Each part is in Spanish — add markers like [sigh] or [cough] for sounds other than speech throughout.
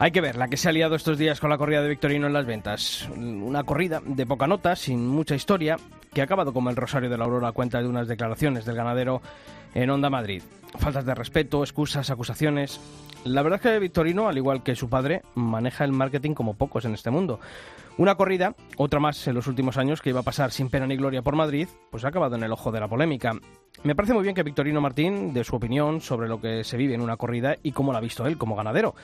Hay que ver la que se ha liado estos días con la corrida de Victorino en las ventas. Una corrida de poca nota, sin mucha historia, que ha acabado como el Rosario de la Aurora a cuenta de unas declaraciones del ganadero en Onda Madrid. Faltas de respeto, excusas, acusaciones. La verdad es que Victorino, al igual que su padre, maneja el marketing como pocos en este mundo. Una corrida, otra más en los últimos años, que iba a pasar sin pena ni gloria por Madrid, pues ha acabado en el ojo de la polémica. Me parece muy bien que Victorino Martín dé su opinión sobre lo que se vive en una corrida y cómo la ha visto él como ganadero.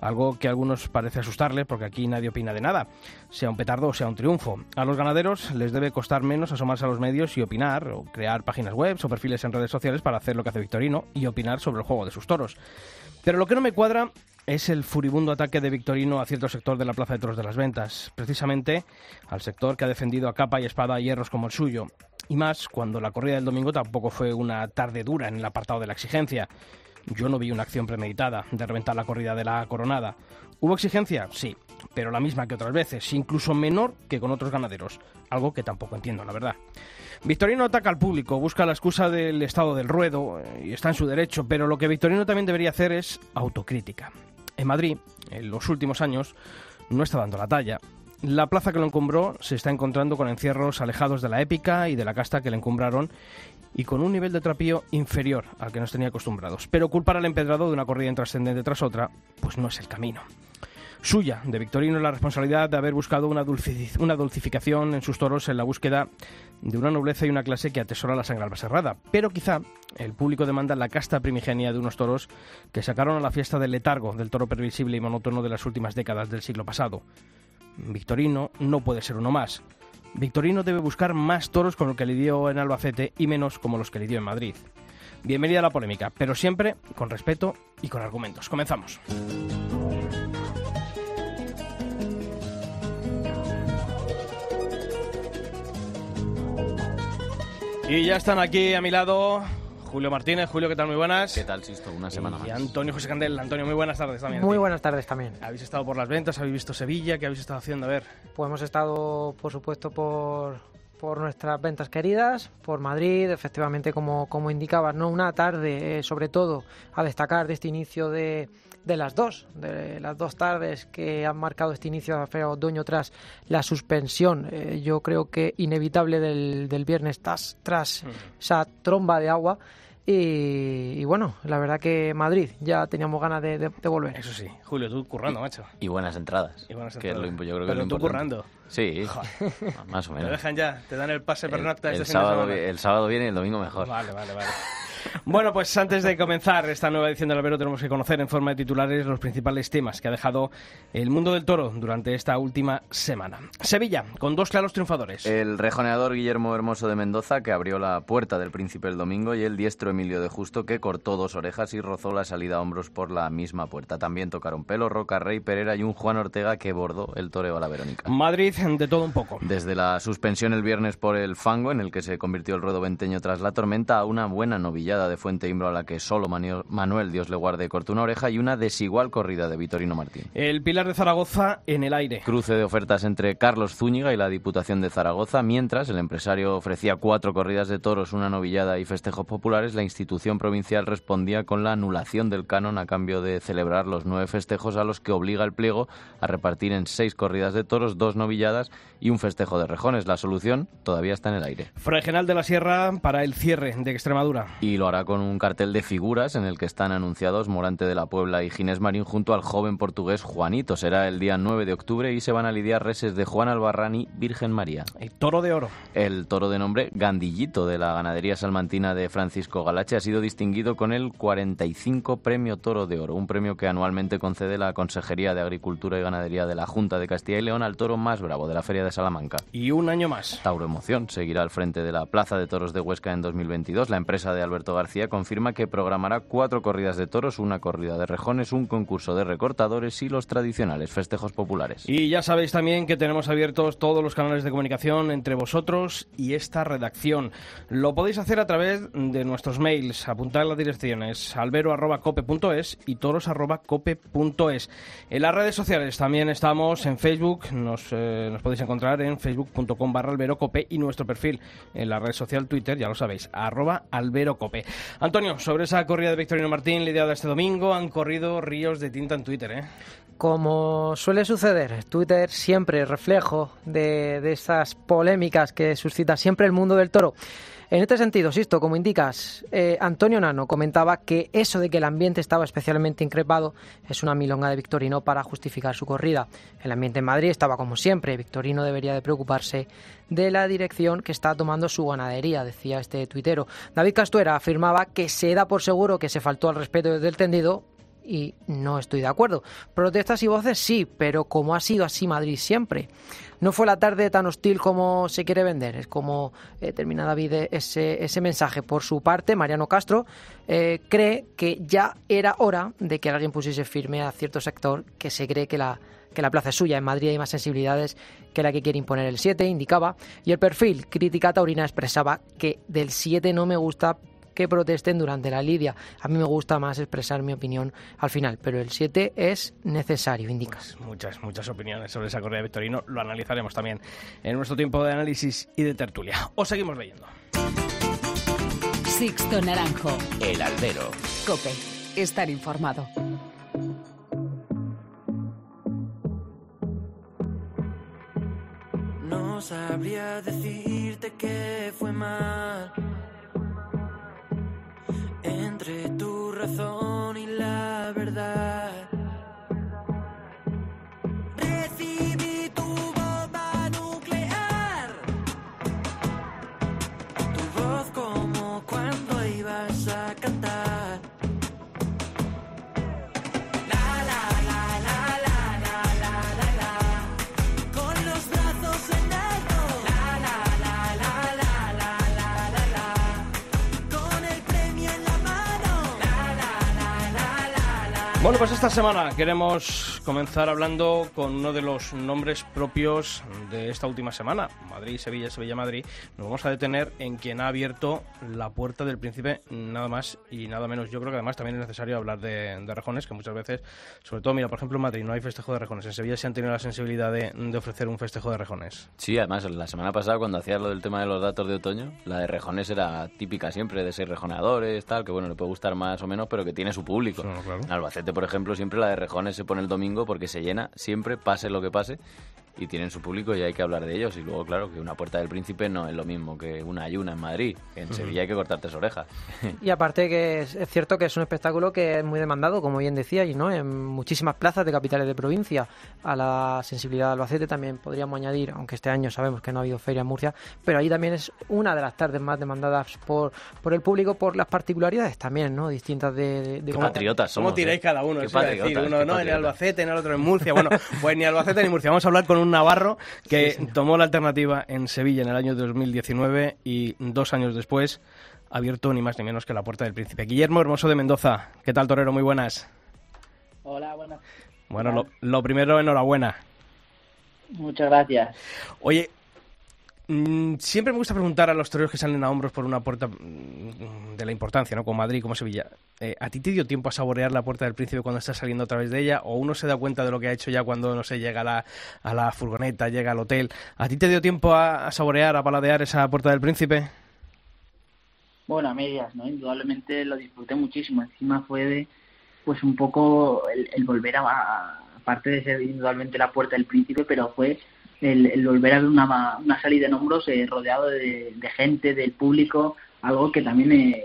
Algo que a algunos parece asustarle porque aquí nadie opina de nada, sea un petardo o sea un triunfo. A los ganaderos les debe costar menos asomarse a los medios y opinar, o crear páginas web o perfiles en redes sociales para hacer lo que hace Victorino y opinar sobre el juego de sus toros. Pero lo que no me cuadra es el furibundo ataque de Victorino a cierto sector de la Plaza de Toros de las Ventas, precisamente al sector que ha defendido a capa y espada hierros como el suyo. Y más cuando la corrida del domingo tampoco fue una tarde dura en el apartado de la exigencia. Yo no vi una acción premeditada de reventar la corrida de la coronada. ¿Hubo exigencia? Sí, pero la misma que otras veces, incluso menor que con otros ganaderos, algo que tampoco entiendo, la verdad. Victorino ataca al público, busca la excusa del estado del ruedo eh, y está en su derecho, pero lo que Victorino también debería hacer es autocrítica. En Madrid, en los últimos años, no está dando la talla. La plaza que lo encumbró se está encontrando con encierros alejados de la épica y de la casta que le encumbraron y con un nivel de trapío inferior al que nos tenía acostumbrados. Pero culpar al empedrado de una corrida intrascendente tras otra, pues no es el camino suya, de Victorino, la responsabilidad de haber buscado una, una dulcificación en sus toros en la búsqueda de una nobleza y una clase que atesora la sangre albacerrada. Pero quizá el público demanda la casta primigenia de unos toros que sacaron a la fiesta del letargo del toro previsible y monótono de las últimas décadas del siglo pasado. Victorino no puede ser uno más. Victorino debe buscar más toros como los que lidió en Albacete y menos como los que lidió en Madrid. Bienvenida a la polémica, pero siempre con respeto y con argumentos. Comenzamos. Y ya están aquí a mi lado Julio Martínez. Julio, ¿qué tal? Muy buenas. ¿Qué tal, Sisto? Una semana y Antonio José Candel. Antonio, muy buenas tardes también. Muy buenas tardes también. ¿Habéis estado por las ventas? ¿Habéis visto Sevilla? ¿Qué habéis estado haciendo? A ver. Pues hemos estado, por supuesto, por, por nuestras ventas queridas, por Madrid, efectivamente, como, como indicabas, ¿no? Una tarde, eh, sobre todo, a destacar de este inicio de, de las dos, de las dos tardes que han marcado este inicio de la Feria Otoño tras la suspensión, eh, yo creo que inevitable del, del viernes tras, tras esa tromba de agua. Y, bueno, la verdad que Madrid ya teníamos ganas de, volver. Eso sí, Julio, tú currando, macho. Y buenas entradas. Y buenas entradas. yo creo que tú currando. Sí, [laughs] más o menos. Te dejan ya, te dan el pase pernocta el, este sábado, El sábado viene y el domingo mejor. Vale, vale, vale. [laughs] Bueno, pues antes de comenzar esta nueva edición del Albero tenemos que conocer en forma de titulares los principales temas que ha dejado el mundo del toro durante esta última semana. Sevilla, con dos claros triunfadores. El rejoneador Guillermo Hermoso de Mendoza, que abrió la puerta del príncipe el domingo, y el diestro Emilio de Justo, que cortó dos orejas y rozó la salida a hombros por la misma puerta. También tocaron pelo, Roca, Rey, Pereira y un Juan Ortega que bordó el toreo a la Verónica. Madrid, de todo un poco. Desde la suspensión el viernes por el fango, en el que se convirtió el ruedo venteño tras la tormenta, a una buena de Fuente Imbro a la que solo Manuel, Dios le guarde, cortó una oreja y una desigual corrida de Vitorino Martín. El Pilar de Zaragoza en el aire. Cruce de ofertas entre Carlos Zúñiga y la Diputación de Zaragoza, mientras el empresario ofrecía cuatro corridas de toros, una novillada y festejos populares, la institución provincial respondía con la anulación del canon a cambio de celebrar los nueve festejos a los que obliga el pliego a repartir en seis corridas de toros, dos novilladas y un festejo de rejones. La solución todavía está en el aire. Fray de la Sierra para el cierre de Extremadura. Y lo hará con un cartel de figuras en el que están anunciados Morante de la Puebla y Ginés Marín junto al joven portugués Juanito. Será el día 9 de octubre y se van a lidiar reses de Juan Albarrán Virgen María. El toro de oro. El toro de nombre Gandillito de la ganadería salmantina de Francisco Galache ha sido distinguido con el 45 Premio Toro de Oro, un premio que anualmente concede la Consejería de Agricultura y Ganadería de la Junta de Castilla y León al toro más bravo de la Feria de Salamanca. Y un año más. Tauro Emoción seguirá al frente de la Plaza de Toros de Huesca en 2022. La empresa de Alberto García confirma que programará cuatro corridas de toros, una corrida de rejones, un concurso de recortadores y los tradicionales festejos populares. Y ya sabéis también que tenemos abiertos todos los canales de comunicación entre vosotros y esta redacción. Lo podéis hacer a través de nuestros mails. Apuntad las direcciones albero.cope.es y toros.cope.es. En las redes sociales también estamos en Facebook. Nos, eh, nos podéis encontrar en facebook.com barra alberocope y nuestro perfil en la red social Twitter, ya lo sabéis, arroba alberocope. Antonio, sobre esa corrida de Victorino Martín lidiada este domingo, han corrido ríos de tinta en Twitter, ¿eh? Como suele suceder, Twitter siempre reflejo de, de estas polémicas que suscita siempre el mundo del toro. En este sentido, Sisto, como indicas, eh, Antonio Nano comentaba que eso de que el ambiente estaba especialmente increpado es una milonga de Victorino para justificar su corrida. El ambiente en Madrid estaba como siempre. Victorino debería de preocuparse de la dirección que está tomando su ganadería, decía este tuitero. David Castuera afirmaba que se da por seguro que se faltó al respeto del tendido y no estoy de acuerdo. Protestas y voces sí, pero como ha sido así Madrid siempre. No fue la tarde tan hostil como se quiere vender, es como eh, termina David ese, ese mensaje. Por su parte, Mariano Castro eh, cree que ya era hora de que alguien pusiese firme a cierto sector que se cree que la, que la plaza es suya. En Madrid hay más sensibilidades que la que quiere imponer el 7, indicaba. Y el perfil Crítica Taurina expresaba que del 7 no me gusta que protesten durante la lidia. A mí me gusta más expresar mi opinión al final, pero el 7 es necesario, indica. Pues muchas, muchas opiniones sobre esa corrida de Victorino. Lo analizaremos también en nuestro tiempo de análisis y de tertulia. Os seguimos leyendo. Sixto Naranjo. El albero. Cope. Estar informado. No sabría decirte que fue mal entre tu razón y la verdad. Recibí tu bomba nuclear, tu voz como cuando ibas a cantar. Bueno, pues esta semana queremos comenzar hablando con uno de los nombres propios de esta última semana, Madrid, Sevilla, Sevilla, Madrid. Nos vamos a detener en quien ha abierto la puerta del príncipe, nada más y nada menos. Yo creo que además también es necesario hablar de, de rejones, que muchas veces, sobre todo, mira, por ejemplo, en Madrid no hay festejo de rejones. En Sevilla se han tenido la sensibilidad de, de ofrecer un festejo de rejones. Sí, además, la semana pasada cuando hacías lo del tema de los datos de otoño, la de rejones era típica siempre, de seis rejoneadores, tal, que bueno, le puede gustar más o menos, pero que tiene su público. Claro, claro. En Albacete, por ejemplo, siempre la de rejones se pone el domingo porque se llena siempre, pase lo que pase, y tienen su público y hay que hablar de ellos. Y luego, claro, que una puerta del príncipe no es lo mismo que una ayuna en Madrid, en Sevilla hay que cortarte las orejas. Y aparte que es, es cierto que es un espectáculo que es muy demandado, como bien decía, y no en muchísimas plazas de capitales de provincia. A la sensibilidad de Albacete también podríamos añadir, aunque este año sabemos que no ha habido feria en Murcia, pero ahí también es una de las tardes más demandadas por, por el público, por las particularidades también, ¿no? Distintas de... de- de Qué patriotas ¿Cómo somos. tiráis ¿eh? cada uno? Qué Eso a decir. patriotas, Uno qué no, en el patriotas. Albacete, en el otro en Murcia. Bueno, pues ni Albacete ni Murcia. Vamos a hablar con un navarro que tomó la alternativa en Sevilla en el año 2019 y dos años después ha abierto ni más ni menos que la puerta del príncipe. Guillermo Hermoso de Mendoza. ¿Qué tal, Torero? Muy buenas. Hola, buenas. Bueno, lo, lo primero, enhorabuena. Muchas gracias. Oye, siempre me gusta preguntar a los toreros que salen a hombros por una puerta mm, de la importancia, ¿no? Como Madrid, como Sevilla. eh, ¿A ti te dio tiempo a saborear la puerta del príncipe cuando estás saliendo a través de ella? ¿O uno se da cuenta de lo que ha hecho ya cuando, no sé, llega a la, a la furgoneta, llega al hotel? ¿A ti te dio tiempo a, saborear, a paladear esa puerta del príncipe? Bueno, a medias, ¿no? Indudablemente lo disfruté muchísimo. Encima fue de, pues un poco el, el volver a, a- aparte de ser indudablemente la puerta del príncipe, pero fue el, volver a ver una, una salida en hombros eh, rodeado de, gente, del público, algo que también eh,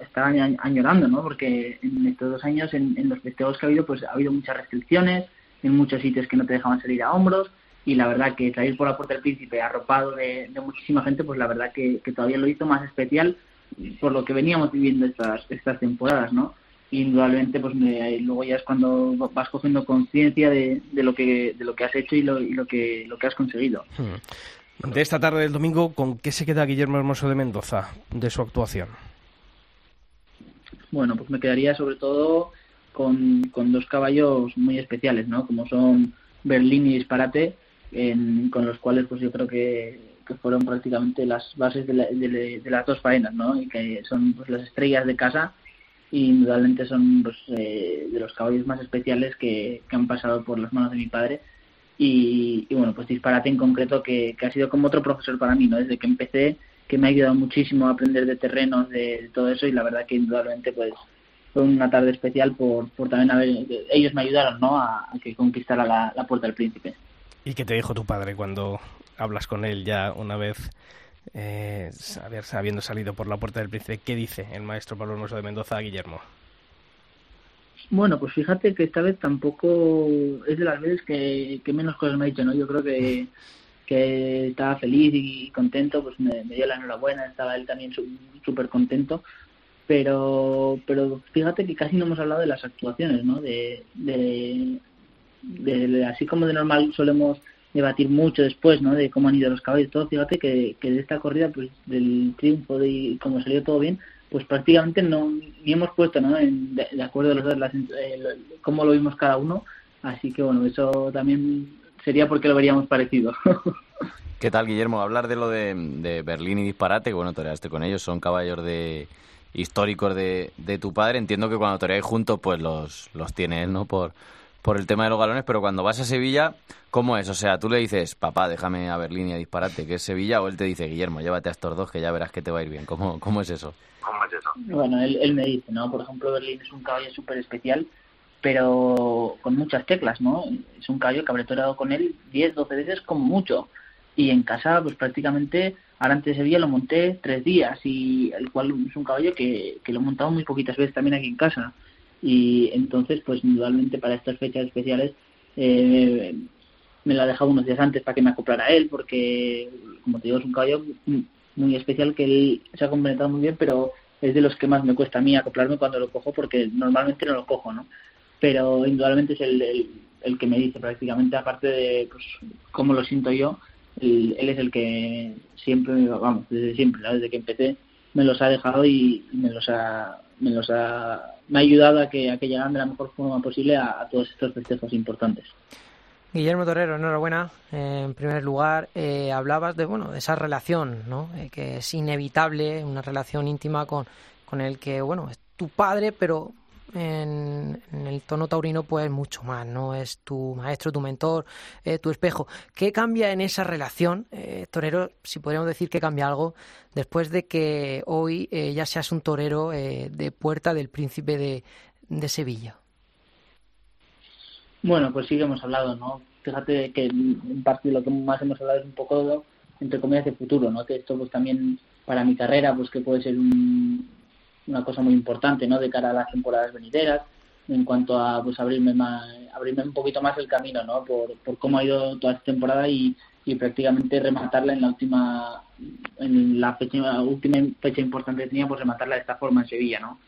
estaban añ- añorando, ¿no? Porque en estos dos años, en, los festejos que ha habido, pues ha habido muchas restricciones, en muchos sitios que no te dejaban salir a hombros, y la verdad que salir por la Puerta del Príncipe arropado de, de muchísima gente, pues la verdad que, que todavía lo hizo más especial por lo que veníamos viviendo estas, estas temporadas, ¿no? Indudablemente, pues me- luego ya es cuando vas cogiendo conciencia de, de lo que de lo que has hecho y lo, y lo que lo que has conseguido. Hmm. De esta tarde del domingo, ¿con qué se queda Guillermo Hermoso de Mendoza de su actuación? Bueno, pues me quedaría sobre todo con, con dos caballos muy especiales, ¿no? Como son Berlín y Disparate, en- con los cuales pues yo creo que, que fueron prácticamente las bases de, la- de- de las dos faenas, ¿no? Y que son pues las estrellas de casa y indudablemente son pues, eh, de los caballos más especiales que, que han pasado por las manos de mi padre. Y, y, bueno pues disparate en concreto que, que ha sido como otro profesor para mí no desde que empecé que me ha ayudado muchísimo a aprender de terrenos de, todo eso y la verdad que indudablemente pues fue una tarde especial por, por también haber ellos me ayudaron no a, a que conquistara la, la puerta del príncipe. ¿Y qué te dijo tu padre cuando hablas con él ya una vez eh, habiendo salido por la puerta del príncipe? ¿Qué dice el maestro Pablo Hermoso de Mendoza a Guillermo? Bueno, pues fíjate que esta vez tampoco es de las veces que, que menos cosas me ha dicho, ¿no? Yo creo que, que estaba feliz y contento, pues me, me dio la enhorabuena, estaba él también su- súper contento, pero pero fíjate que casi no hemos hablado de las actuaciones, ¿no? De, de, de- de- así como de normal solemos debatir mucho después, ¿no? De cómo han ido los caballos, todo. Fíjate que, que de esta corrida, pues del triunfo de y cómo salió todo bien, pues prácticamente no ni hemos puesto, ¿no? En- de, acuerdo los dos las, eh, cómo lo vimos cada uno. Así que bueno, eso también sería porque lo veríamos parecido. [laughs] ¿Qué tal, Guillermo? Hablar de lo de, de Berlín y Disparate, que bueno, toreaste con ellos, son caballos de históricos de, de tu padre. Entiendo que cuando toreáis juntos, pues los, los tiene él, ¿no? Por, por el tema de los galones, pero cuando vas a Sevilla, ¿cómo es? O sea, tú le dices, papá, déjame a Berlín y a Disparate, que es Sevilla, o él te dice, Guillermo, llévate a estos dos, que ya verás que te va a ir bien. ¿Cómo, cómo es eso? Bueno, él, él me dice, ¿no? Por ejemplo, Berlín es un caballo súper especial, pero con muchas teclas, ¿no? Es un caballo que habré toreado con él 10, 12 veces como mucho. Y en casa, pues prácticamente, ahora antes de Sevilla lo monté tres días, y el cual es un caballo que, que lo he montado muy poquitas veces también aquí en casa. Y entonces, pues indudablemente para estas fechas especiales, eh, me lo ha dejado unos días antes para que me acoplara él, porque, como te digo, es un caballo muy- especial que él se ha complementado muy bien, pero es de los que más me cuesta a mí acoplarme cuando lo cojo, porque normalmente no lo cojo, ¿no? Pero indudablemente es el, el, que me dice prácticamente, aparte de pues, cómo lo siento yo, él, él es el que siempre, vamos, desde siempre, desde que empecé, me los ha dejado y me los ha, me los ha, me ha ayudado a que, a que llegaran de la mejor forma posible a, todos estos festejos importantes. Guillermo Torrero, enhorabuena. Eh, en primer lugar, eh, hablabas de bueno de esa relación, ¿no? Eh, que es inevitable, una relación íntima con, con el que bueno es tu padre, pero en, el tono taurino pues mucho más, ¿no? Es tu maestro, tu mentor, eh, tu espejo. ¿Qué cambia en esa relación, eh, torero? Si podríamos decir que cambia algo después de que hoy eh, ya seas un torero eh, de puerta del Príncipe de, de Sevilla. Bueno, pues sí que hemos hablado, ¿no? Fíjate que en parte lo que más hemos hablado es un poco, entre comillas, de futuro, ¿no? Que esto pues también para mi carrera, pues que puede ser un- una cosa muy importante, ¿no? De cara a las temporadas venideras, en cuanto a pues abrirme más, abrirme un poquito más el camino, ¿no? Por, por cómo ha ido toda esta temporada y, y prácticamente rematarla en la última, en la fecha, última fecha importante que tenía, pues rematarla de esta forma en Sevilla, ¿no?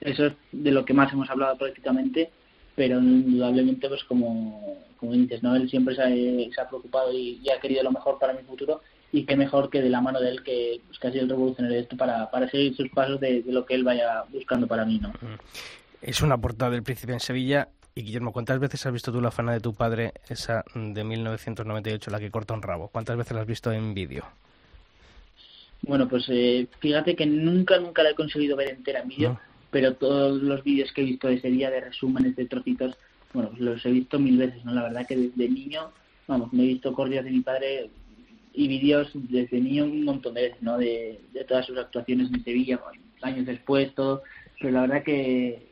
Eso es de lo que más hemos hablado prácticamente pero indudablemente pues como, como dices no él siempre se ha, se ha preocupado y ha querido lo mejor para mi futuro y qué mejor que de la mano de él que, pues, que ha sido el revolucionario de esto para, para seguir sus pasos de, de lo que él vaya buscando para mí no Es una portada del príncipe en Sevilla. Y Guillermo, ¿cuántas veces has visto tú la fana de tu padre, esa de 1998, la que corta un rabo? ¿Cuántas veces la has visto en vídeo? bueno pues eh, fíjate que nunca nunca la he conseguido ver entera en vídeo No. pero todos los vídeos que he visto de ese día de resúmenes de trocitos bueno pues los he visto mil veces no la verdad que desde niño vamos me he visto corridas de mi padre y vídeos desde niño un montón de veces, ¿no? De, de todas sus actuaciones en Sevilla, años después, todo. Pero la verdad que,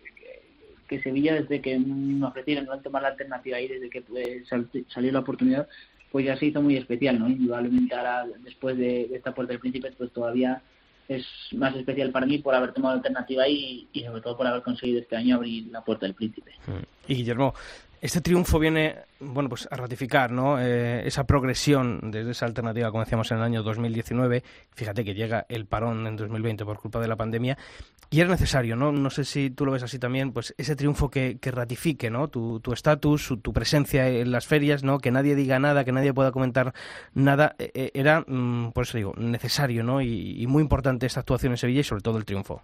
que Sevilla, desde que me ofrecieron no tomar la alternativa ahí, desde que pues, sal- salió la oportunidad, pues ya se hizo muy especial, ¿no? Indudablemente ahora, después de, esta Puerta del Príncipe, pues todavía es más especial para mí por haber tomado alternativa y, y sobre todo por haber conseguido este año abrir la puerta del príncipe. Y Guillermo, este triunfo viene, bueno, pues a ratificar, ¿no? Eh, esa progresión desde esa alternativa, como decíamos en el año 2019. Fíjate que llega el parón en 2020 por culpa de la pandemia y era necesario, ¿no? No sé si tú lo ves así también, pues ese triunfo que, que ratifique, ¿no? Tu tu estatus, tu presencia en las ferias, ¿no? Que nadie diga nada, que nadie pueda comentar nada, eh, eh, era, mm, por eso digo, necesario, ¿no? Y, y muy importante esta actuación en Sevilla y sobre todo el triunfo.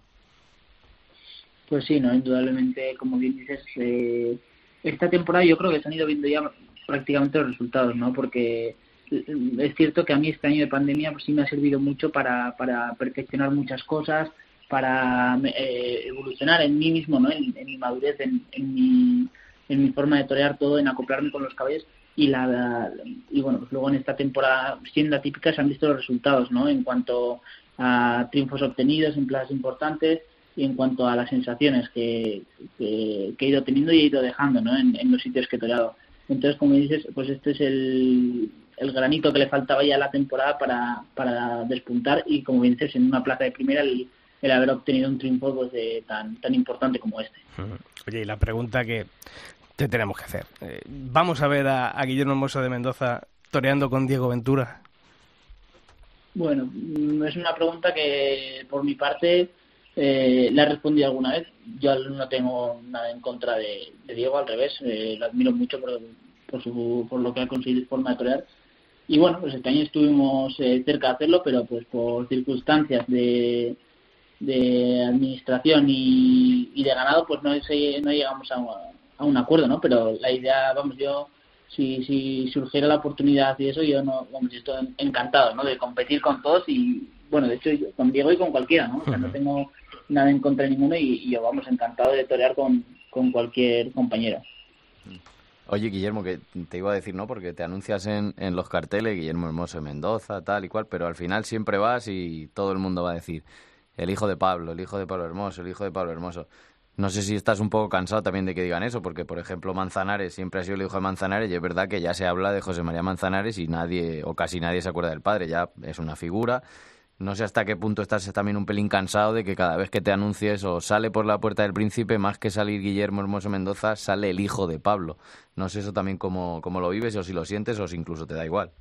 Pues sí, no, indudablemente, como bien dices, eh, esta temporada yo creo que se han ido viendo ya prácticamente los resultados, ¿no? Porque es cierto que a mí este año de pandemia pues sí me ha servido mucho para, para perfeccionar muchas cosas, para eh, evolucionar en mí mismo, ¿no? En, en mi madurez, en, en, mi, en mi forma de torear todo, en acoplarme con los caballos y la y bueno pues luego en esta temporada siendo atípica se han visto los resultados, ¿no? En cuanto a triunfos obtenidos en plazas importantes y en cuanto a las sensaciones que, que, que he ido teniendo y he ido dejando ¿no? en, en, los sitios que he toreado. Entonces, como dices, pues este es el, el granito que le faltaba ya a la temporada para, para despuntar y, como bien dices, en una plaza de primera el, el haber obtenido un triunfo pues, de, tan, tan importante como este. Oye, y la pregunta que te tenemos que hacer. Eh, ¿Vamos a ver a, a Guillermo Hermoso de Mendoza toreando con Diego Ventura? Bueno, es una pregunta que por mi parte eh, le he respondido alguna vez. Yo no tengo nada en contra de, Diego, al revés, eh, lo admiro mucho por, por, su, por lo que ha conseguido forma de torear. Y bueno, pues este año estuvimos eh, cerca de hacerlo, pero pues por circunstancias de, de administración y, y de ganado, pues no, no llegamos a, a un acuerdo, ¿no? Pero la idea, vamos, yo si, si surgiera la oportunidad y eso, yo no, vamos, estoy encantado, ¿no? De competir con todos y, bueno, de hecho, yo, con Diego y con cualquiera, ¿no? O sea, no tengo nada en contra de ninguno y, y yo, vamos, encantado de torear con, con cualquier compañero. Oye, Guillermo, que te iba a decir, ¿no? Porque te anuncias en, en los carteles, Guillermo Hermoso de Mendoza, tal y cual, pero al final siempre vas y todo el mundo va a decir, el hijo de Pablo, el hijo de Pablo Hermoso, el hijo de Pablo Hermoso. No sé si estás un poco cansado también de que digan eso, porque, por ejemplo, Manzanares siempre ha sido el hijo de Manzanares y es verdad que ya se habla de José María Manzanares y nadie, o casi nadie se acuerda del padre, ya es una figura. No sé hasta qué punto estás también un pelín cansado de que cada vez que te anuncies o sale por la puerta del príncipe, más que salir Guillermo Hermoso Mendoza, sale el hijo de Pablo. No sé eso también cómo, cómo lo vives o si lo sientes o si incluso te da igual.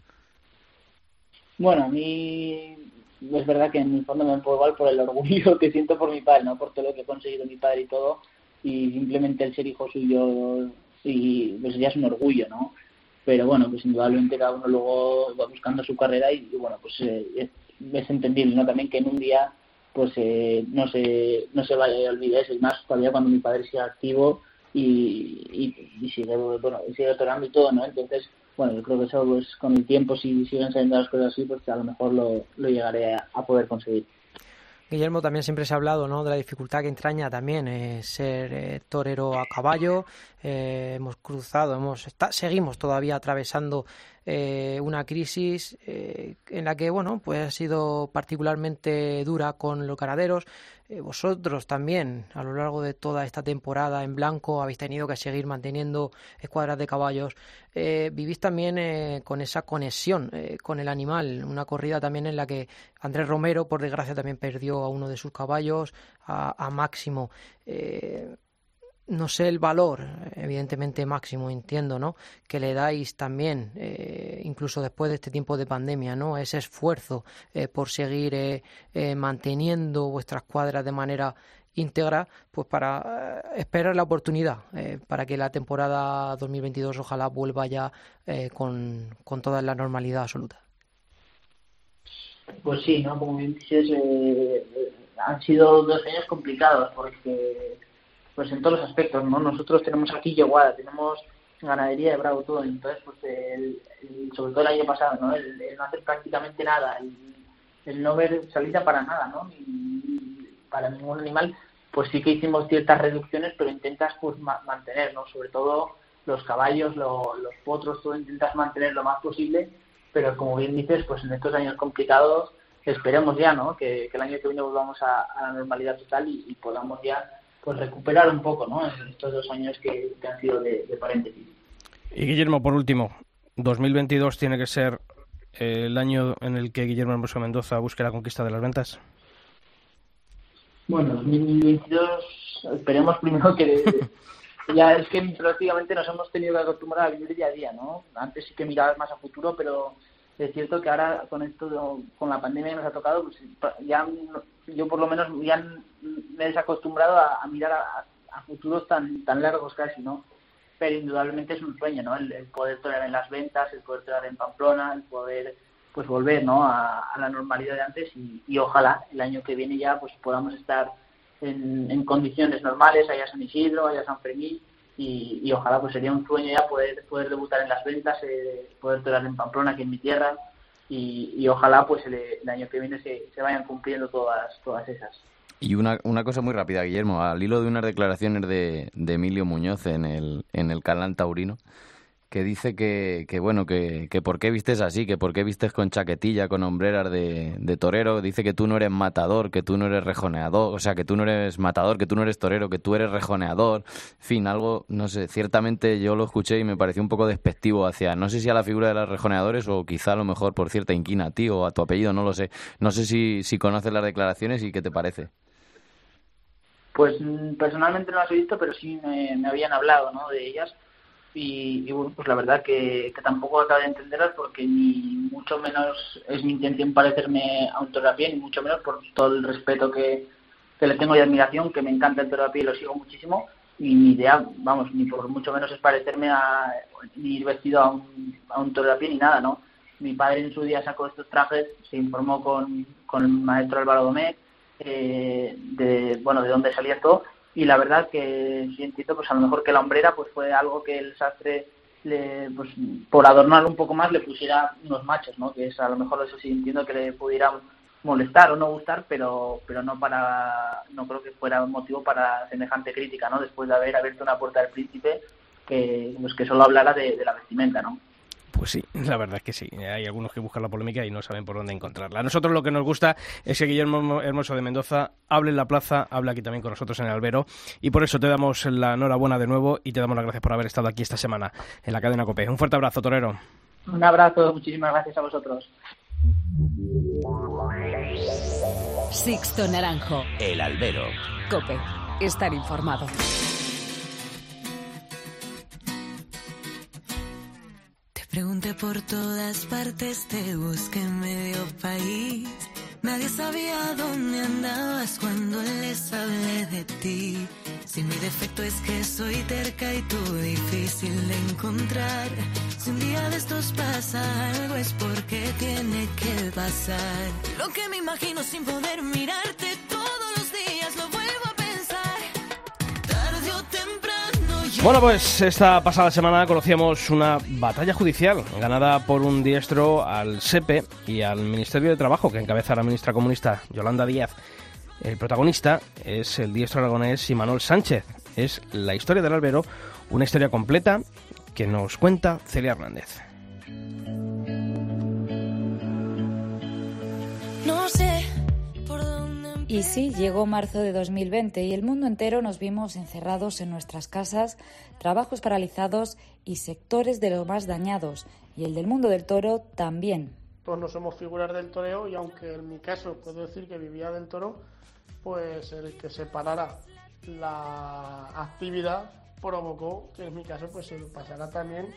Bueno, a mí es verdad que en mi fondo me pongo igual por el [laughs] orgullo que siento por mi padre, ¿no? Por todo lo que ha conseguido mi padre y todo, y simplemente el ser hijo suyo y pues ya es un orgullo, ¿no? Pero bueno, pues indudablemente cada uno luego va buscando su carrera y, bueno, pues eh, es, es, entendible, ¿no? También que en un día pues eh, no se no se vaya a olvidar eso, y más todavía cuando mi padre siga activo y, y, sigue bueno sigue otorando y todo, ¿no? Entonces bueno, yo creo que eso pues con el tiempo si siguen saliendo las cosas así, pues a lo mejor lo, lo llegaré a, poder conseguir. Guillermo, también siempre se ha hablado ¿no? de la dificultad que entraña también eh, ser eh, torero a caballo. Eh, hemos cruzado, hemos está, seguimos todavía atravesando eh, una crisis en la que bueno pues ha sido particularmente dura con los ganaderos. Eh, vosotros también a lo largo de toda esta temporada en blanco habéis tenido que seguir manteniendo escuadras de caballos. Eh, vivís también eh, con esa conexión con el animal, una corrida también en la que Andrés Romero, por desgracia, también perdió a uno de sus caballos, a Máximo. No sé el valor, evidentemente máximo, entiendo, ¿no? Que le dais también, eh, incluso después de este tiempo de pandemia, ¿no? Ese esfuerzo eh, por seguir eh, eh, manteniendo vuestras cuadras de manera íntegra, pues para eh, esperar la oportunidad, eh, para que la temporada 2022 ojalá vuelva ya con, con toda la normalidad absoluta. Pues sí, ¿no? Han sido dos años complicados porque pues en todos los aspectos, ¿no? Nosotros tenemos aquí Yeguada, tenemos ganadería de Bravo, todo, entonces, pues el, sobre todo el año pasado, ¿no? El, no hacer prácticamente nada, el, el, no ver salida para nada, ¿no? Y para ningún animal, pues sí que hicimos ciertas reducciones, pero intentas, pues, ma mantener, ¿no? Sobre todo los caballos, lo, los potros, todo intentas mantener lo más posible, pero como bien dices, pues en estos años complicados, esperemos ya, ¿no? Que, el año que viene volvamos a, la normalidad total y podamos ya pues recuperar un poco ¿no? estos dos años que, que han sido de, de, paréntesis. Y Guillermo, por último, 2022 tiene que ser el año en el que Guillermo Hermoso Mendoza busque la conquista de las ventas. Bueno, 2022, esperemos primero que [laughs] ya es que prácticamente nos hemos tenido que acostumbrar a vivir día a día, ¿no? Antes sí que mirabas más a futuro, pero es cierto que ahora con esto, con la pandemia que nos ha tocado, pues ya yo por lo menos ya me he desacostumbrado a, mirar a, futuros tan tan largos casi, ¿no? Pero indudablemente es un sueño, ¿no? El, poder torear en las ventas, el poder torear en Pamplona, el poder pues volver, ¿no? A, a la normalidad de antes y, y, ojalá el año que viene ya pues podamos estar en, en condiciones normales, allá San Isidro, allá San Fermín y, y, ojalá pues sería un sueño ya poder poder debutar en las ventas, eh, poder torear en Pamplona, aquí en mi tierra y, y ojalá pues el, año que viene se, se vayan cumpliendo todas todas esas. Y una, una cosa muy rápida, Guillermo, al hilo de unas declaraciones de, de Emilio Muñoz en el, en el canal taurino, que dice que, que bueno, que, que por qué vistes así, que por qué vistes con chaquetilla, con hombreras de, de torero, dice que tú no eres matador, que tú no eres rejoneador, o sea, que tú no eres matador, que tú no eres torero, que tú eres rejoneador, en fin, algo, no sé, ciertamente yo lo escuché y me pareció un poco despectivo hacia, no sé si a la figura de los rejoneadores o quizá a lo mejor por cierta inquina a ti o a tu apellido, no lo sé, no sé si, si conoces las declaraciones y qué te parece. Pues personalmente no las he visto, pero sí me, me habían hablado, ¿no? De ellas y, y, bueno, pues la verdad que, que tampoco acabo de entenderlas porque ni mucho menos es mi intención parecerme a un torapie, ni mucho menos por todo el respeto que, que le tengo y admiración, que me encanta el torapie y lo sigo muchísimo, y mi idea, vamos, ni por mucho menos es parecerme a, ni ir vestido a un, a un torapie ni nada, ¿no? Mi padre en su día sacó estos trajes, se informó con, con el maestro Álvaro Domecq, eh, de, bueno, de dónde salía todo, y la verdad que sí entiendo pues a lo mejor que la hombrera pues fue algo que el sastre le, pues por adornarlo un poco más le pusiera unos machos no que es a lo mejor eso sí entiendo que le pudiera molestar o no gustar pero pero no para no creo que fuera un motivo para semejante crítica no después de haber abierto una puerta del príncipe que pues que solo hablara de la vestimenta no pues sí, [laughs] la verdad es que sí. Hay algunos que buscan la polémica y no saben por dónde encontrarla. A nosotros lo que nos gusta es que Guillermo Hermoso de Mendoza hable en la plaza, hable aquí también con nosotros en el albero. Y por eso te damos la enhorabuena de nuevo y te damos las gracias por haber estado aquí esta semana en la cadena COPE. Un fuerte abrazo, Torero. Un abrazo, muchísimas gracias a vosotros. Sixto Naranjo. El albero. COPE. Estar informado. Pregunté por todas partes, te busqué en medio país. Nadie sabía dónde andabas cuando les hablé de ti. Si mi defecto es que soy terca y tú difícil de encontrar. Si un día de estos pasa algo es porque tiene que pasar. Lo que me imagino sin poder mirarte todos Bueno, pues esta pasada semana conocíamos una batalla judicial ganada por un diestro al SEPE y al Ministerio de Trabajo que encabeza la ministra comunista Yolanda Díaz. El protagonista es el diestro aragonés Imanol Sánchez. Es la historia del albero, una historia completa que nos cuenta Celia Hernández. No sé Y sí, llegó marzo de 2020 y el mundo entero nos vimos encerrados en nuestras casas, trabajos paralizados y sectores de los más dañados. Y el del mundo del toro también. Todos no somos figuras del toreo y aunque en mi caso puedo decir que vivía del toro, pues el que se parara la actividad provocó que en mi caso pues se pasara también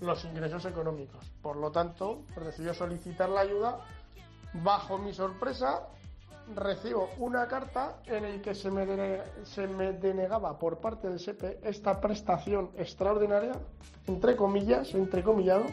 los ingresos económicos. Por lo tanto, pues decidió solicitar la ayuda. Bajo mi sorpresa, recibo una carta en el que se me, dene- se me denegaba por parte del SEPE esta prestación extraordinaria, entre comillas, entrecomillado,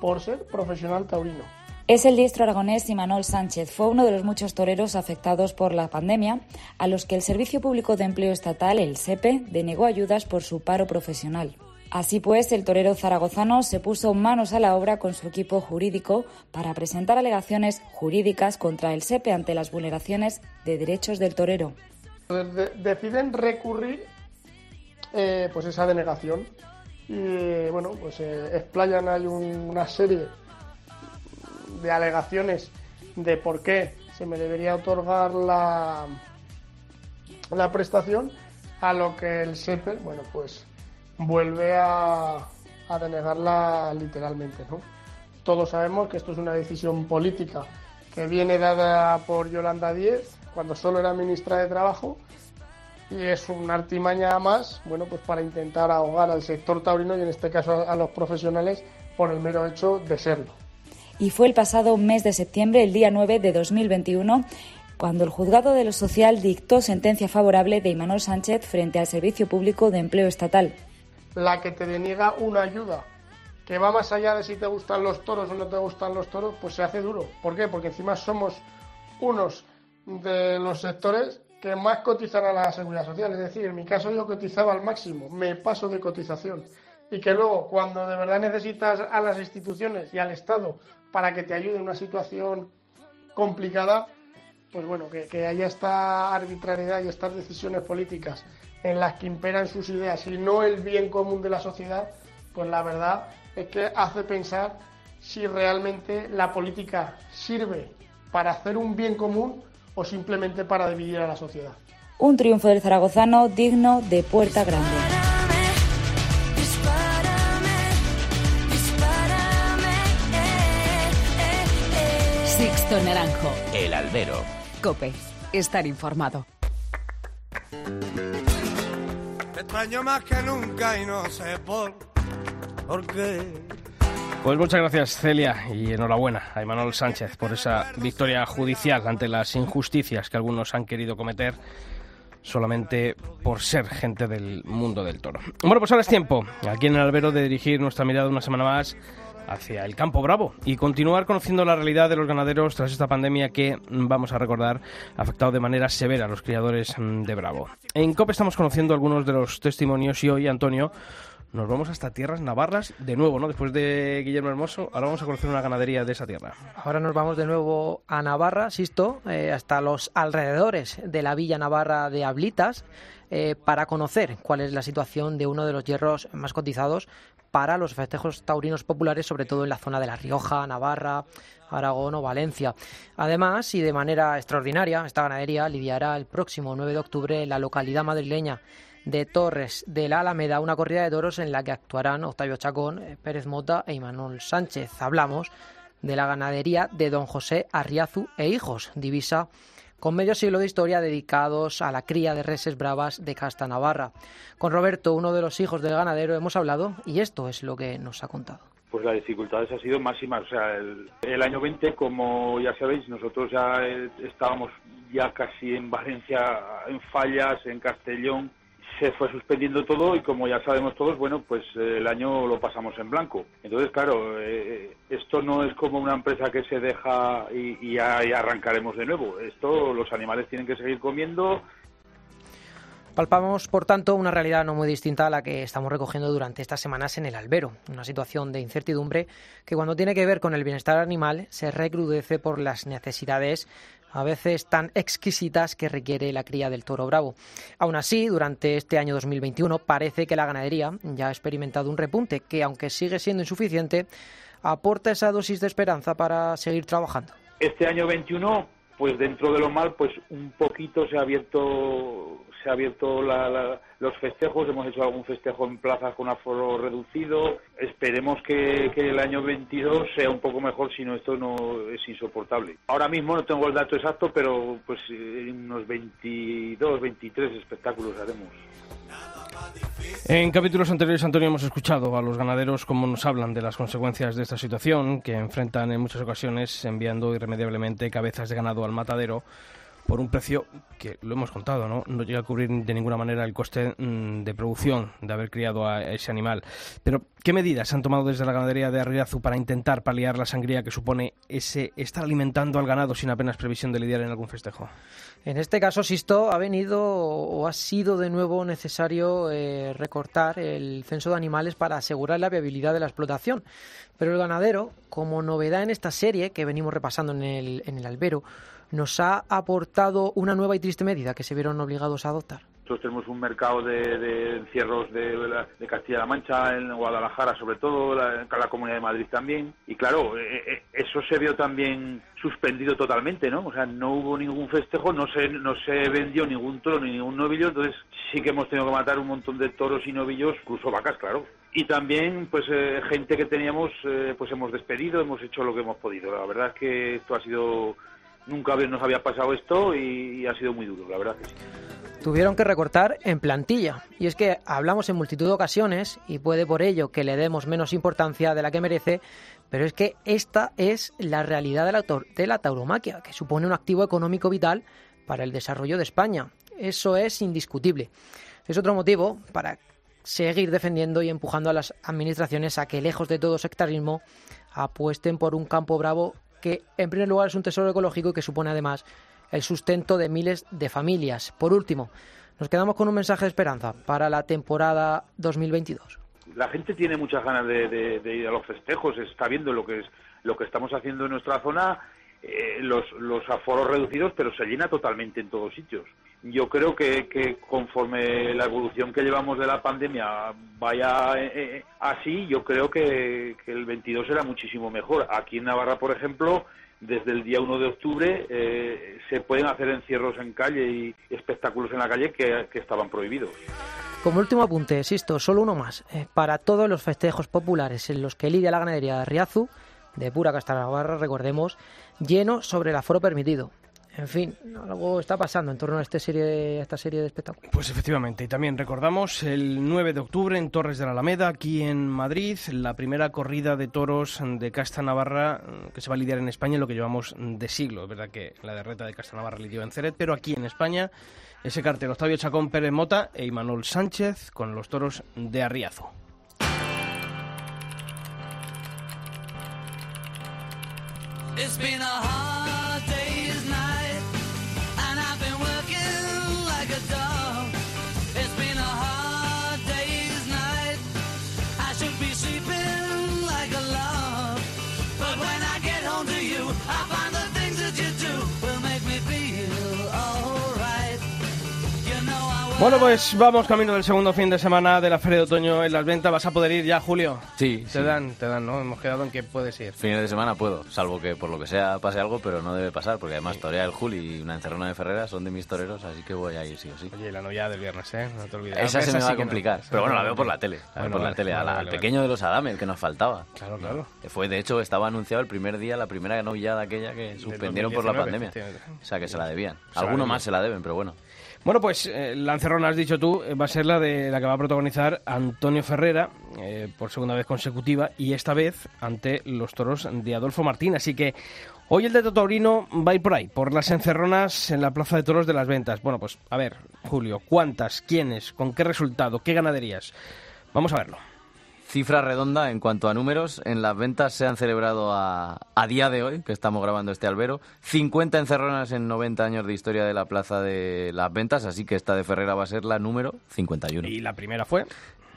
por ser profesional taurino. Es el diestro aragonés Imanol Sánchez. Fue uno de los muchos toreros afectados por la pandemia a los que el Servicio Público de Empleo Estatal, el SEPE, denegó ayudas por su paro profesional. Así pues, el torero zaragozano se puso manos a la obra con su equipo jurídico para presentar alegaciones jurídicas contra el SEPE ante las vulneraciones de derechos del torero. Deciden recurrir eh, pues esa denegación y bueno pues eh, explayan hay un- una serie de alegaciones de por qué se me debería otorgar la la prestación a lo que el SEPE bueno pues vuelve a, a denegarla literalmente no todos sabemos que esto es una decisión política que viene dada por Yolanda Díez cuando solo era ministra de Trabajo y es una artimaña más, bueno, pues para intentar ahogar al sector taurino y en este caso a los profesionales por el mero hecho de serlo. Y fue el pasado mes de septiembre, el día 9 de 2021, cuando el juzgado de lo social dictó sentencia favorable de Imanol Sánchez frente al Servicio Público de Empleo Estatal. La que te deniega una ayuda que va más allá de si te gustan los toros o no te gustan los toros, pues se hace duro. ¿Por qué? Porque encima somos unos de los sectores que más cotizan a la seguridad social. Es decir, en mi caso yo cotizaba al máximo, me paso de cotización. Y que luego, cuando de verdad necesitas a las instituciones y al Estado para que te ayude en una situación complicada, pues bueno, que, que haya esta arbitrariedad y estas decisiones políticas en las que imperan sus ideas y no el bien común de la sociedad, pues la verdad es que hace pensar si realmente la política sirve para hacer un bien común o simplemente para dividir a la sociedad. Un triunfo del zaragozano digno de Puerta Grande. Sixto Naranjo. El albero. Cope. Estar informado. Extraño más que nunca y no sé por, por qué. Pues muchas gracias, Celia, y enhorabuena a Emanuel Sánchez por esa victoria judicial ante las injusticias que algunos han querido cometer solamente por ser gente del mundo del toro. Bueno, pues ahora es tiempo, aquí en el albero, de dirigir nuestra mirada una semana más hacia el campo bravo y continuar conociendo la realidad de los ganaderos tras esta pandemia que, mm, vamos a recordar, ha afectado de manera severa a los criadores mm, de bravo. En COPE estamos conociendo algunos de los testimonios y hoy, Antonio, nos vamos hasta tierras navarras de nuevo, ¿no? Después de Guillermo Hermoso, ahora vamos a conocer una ganadería de esa tierra. Ahora nos vamos de nuevo a Navarra, Sisto, eh, hasta los alrededores de la villa navarra de Ablitas, eh, para conocer cuál es la situación de uno de los hierros más cotizados para los festejos taurinos populares, sobre todo en la zona de La Rioja, Navarra, Aragón o Valencia. Además, y de manera extraordinaria, esta ganadería lidiará el próximo 9 de octubre en la localidad madrileña de Torres de la Alameda, una corrida de toros en la que actuarán Octavio Chacón, eh, Pérez Mota e Imanol Sánchez. Hablamos de la ganadería de don José Arriazu e Hijos, divisa con medio siglo de historia dedicados a la cría de reses bravas de Casta Navarra. Con Roberto, uno de los hijos del ganadero, hemos hablado y esto es lo que nos ha contado. Pues las dificultades han sido máximas. O sea, el, el año 20, como ya sabéis, nosotros ya eh, estábamos ya casi en Valencia, en Fallas, en Castellón, se fue suspendiendo todo y como ya sabemos todos, bueno, pues eh, el año lo pasamos en blanco. Entonces, claro, eh, esto no es como una empresa que se deja y, y arrancaremos de nuevo. Esto, los animales tienen que seguir comiendo. Palpamos, por tanto, una realidad no muy distinta a la que estamos recogiendo durante estas semanas en el albero, una situación de incertidumbre que cuando tiene que ver con el bienestar animal se recrudece por las necesidades a veces tan exquisitas que requiere la cría del toro bravo. Aún así, durante este año 2021 parece que la ganadería ya ha experimentado un repunte que, aunque sigue siendo insuficiente, aporta esa dosis de esperanza para seguir trabajando. Este año 21, pues dentro de lo mal, pues un poquito se ha abierto se ha abierto la, la, los festejos, hemos hecho algún festejo en plazas con aforo reducido. Esperemos que, que, el año 22 sea un poco mejor, si no esto no es insoportable. Ahora mismo no tengo el dato exacto, pero pues en unos 22, 23 espectáculos haremos. En capítulos anteriores, Antonio, hemos escuchado a los ganaderos cómo nos hablan de las consecuencias de esta situación que enfrentan en muchas ocasiones enviando irremediablemente cabezas de ganado al matadero por un precio que, lo hemos contado, ¿no? no llega a cubrir de ninguna manera el coste mmm, de producción de haber criado a ese animal. Pero, ¿qué medidas han tomado desde la ganadería de Arriazu para intentar paliar la sangría que supone ese estar alimentando al ganado sin apenas previsión de lidiar en algún festejo? En este caso, Sisto, ha venido o ha sido de nuevo necesario eh, recortar el censo de animales para asegurar la viabilidad de la explotación. Pero el ganadero, como novedad en esta serie que venimos repasando en el, en el albero, nos ha aportado una nueva y triste medida que se vieron obligados a adoptar. Nosotros tenemos un mercado de, de encierros de, Castilla-La Mancha, en Guadalajara sobre todo, la, la Comunidad de Madrid también. Y claro, eh, eso se vio también suspendido totalmente, ¿no? O sea, no hubo ningún festejo, no se, no se vendió ningún toro ni ningún novillo, entonces sí que hemos tenido que matar un montón de toros y novillos, incluso vacas, claro. Y también, pues, eh, gente que teníamos, eh, pues hemos despedido, hemos hecho lo que hemos podido. La verdad es que esto ha sido nunca nos había pasado esto y, ha sido muy duro, la verdad que sí. Tuvieron que recortar en plantilla. Y es que hablamos en multitud de ocasiones, y puede por ello que le demos menos importancia de la que merece, pero es que esta es la realidad de la, de la tauromaquia, que supone un activo económico vital para el desarrollo de España. Eso es indiscutible. Es otro motivo para seguir defendiendo y empujando a las administraciones a que, lejos de todo sectarismo, apuesten por un campo bravo que, en primer lugar, es un tesoro ecológico y que supone además el sustento de miles de familias. Por último, nos quedamos con un mensaje de esperanza para la temporada 2022. la gente tiene muchas ganas de, ir a los festejos, está viendo lo que es lo que estamos haciendo en nuestra zona, eh, los, los aforos reducidos, pero se llena totalmente en todos sitios. Yo creo que, conforme la evolución que llevamos de la pandemia vaya eh, eh, así, yo creo que, el 22 será muchísimo mejor. Aquí en Navarra, por ejemplo, desde el día 1 de octubre eh, se pueden hacer encierros en calle y espectáculos en la calle que- estaban prohibidos. Como último apunte, existo solo uno más. para todos los festejos populares en los que lidia la ganadería de Riazu, de pura Castanavarra, recordemos, lleno sobre el aforo permitido. En fin, algo está pasando en torno a, este serie, a esta serie de espectáculos. Pues efectivamente, y también recordamos el 9 de octubre en Torres de la Alameda, aquí en Madrid, la primera corrida de toros de Casta Navarra mm, que se va a lidiar en España en lo que llevamos de siglo. Es verdad que la derreta de Casta Navarra lidió en Ceret, pero aquí en España ese cartel Octavio Chacón Pérez Mota e Imanol Sánchez con los toros de Arriazo. It's been a hard Bueno, pues vamos camino del segundo fin de semana de la Feria de Otoño en las ventas. ¿Vas a poder ir ya, Julio? Sí, Te sí. dan, te dan, ¿no? Hemos quedado en que puedes ir. Fines de semana puedo, salvo que por lo que sea pase algo, pero no debe pasar, porque además torea el Juli y una encerrona de Ferrera son de mis toreros, así que voy a ir sí o sí. Oye, la novia del viernes, ¿eh? No te olvides. Esa se me va a no. complicar, pero bueno, no la veo por la tele, la veo Bueno, por la tele, vale, al vale. pequeño de los Adame, el que nos faltaba. Claro, claro. Fue, de hecho, estaba anunciado el primer día, la primera novillada aquella que suspendieron por la 2019, pandemia. O sea, que se la debían. Se la Alguno debían. más se la deben, pero bueno. Bueno, pues eh, la encerrona, has dicho tú, eh, va a ser la de la que va a protagonizar Antonio Ferrera eh, por segunda vez consecutiva y esta vez ante los toros de Adolfo Martín. Así que hoy el de Taurino va a ir por ahí, por las encerronas en la Plaza de Toros de las Ventas. Bueno, pues a ver, Julio, ¿cuántas? ¿Quiénes? ¿Con qué resultado? ¿Qué ganaderías? Vamos a verlo. Cifra redonda en cuanto a números, en las ventas se han celebrado a, a día de hoy, que estamos grabando este albero, 50 encerronas en 90 años de historia de la Plaza de las Ventas, así que esta de Ferrera va a ser la número 51. Y la primera fue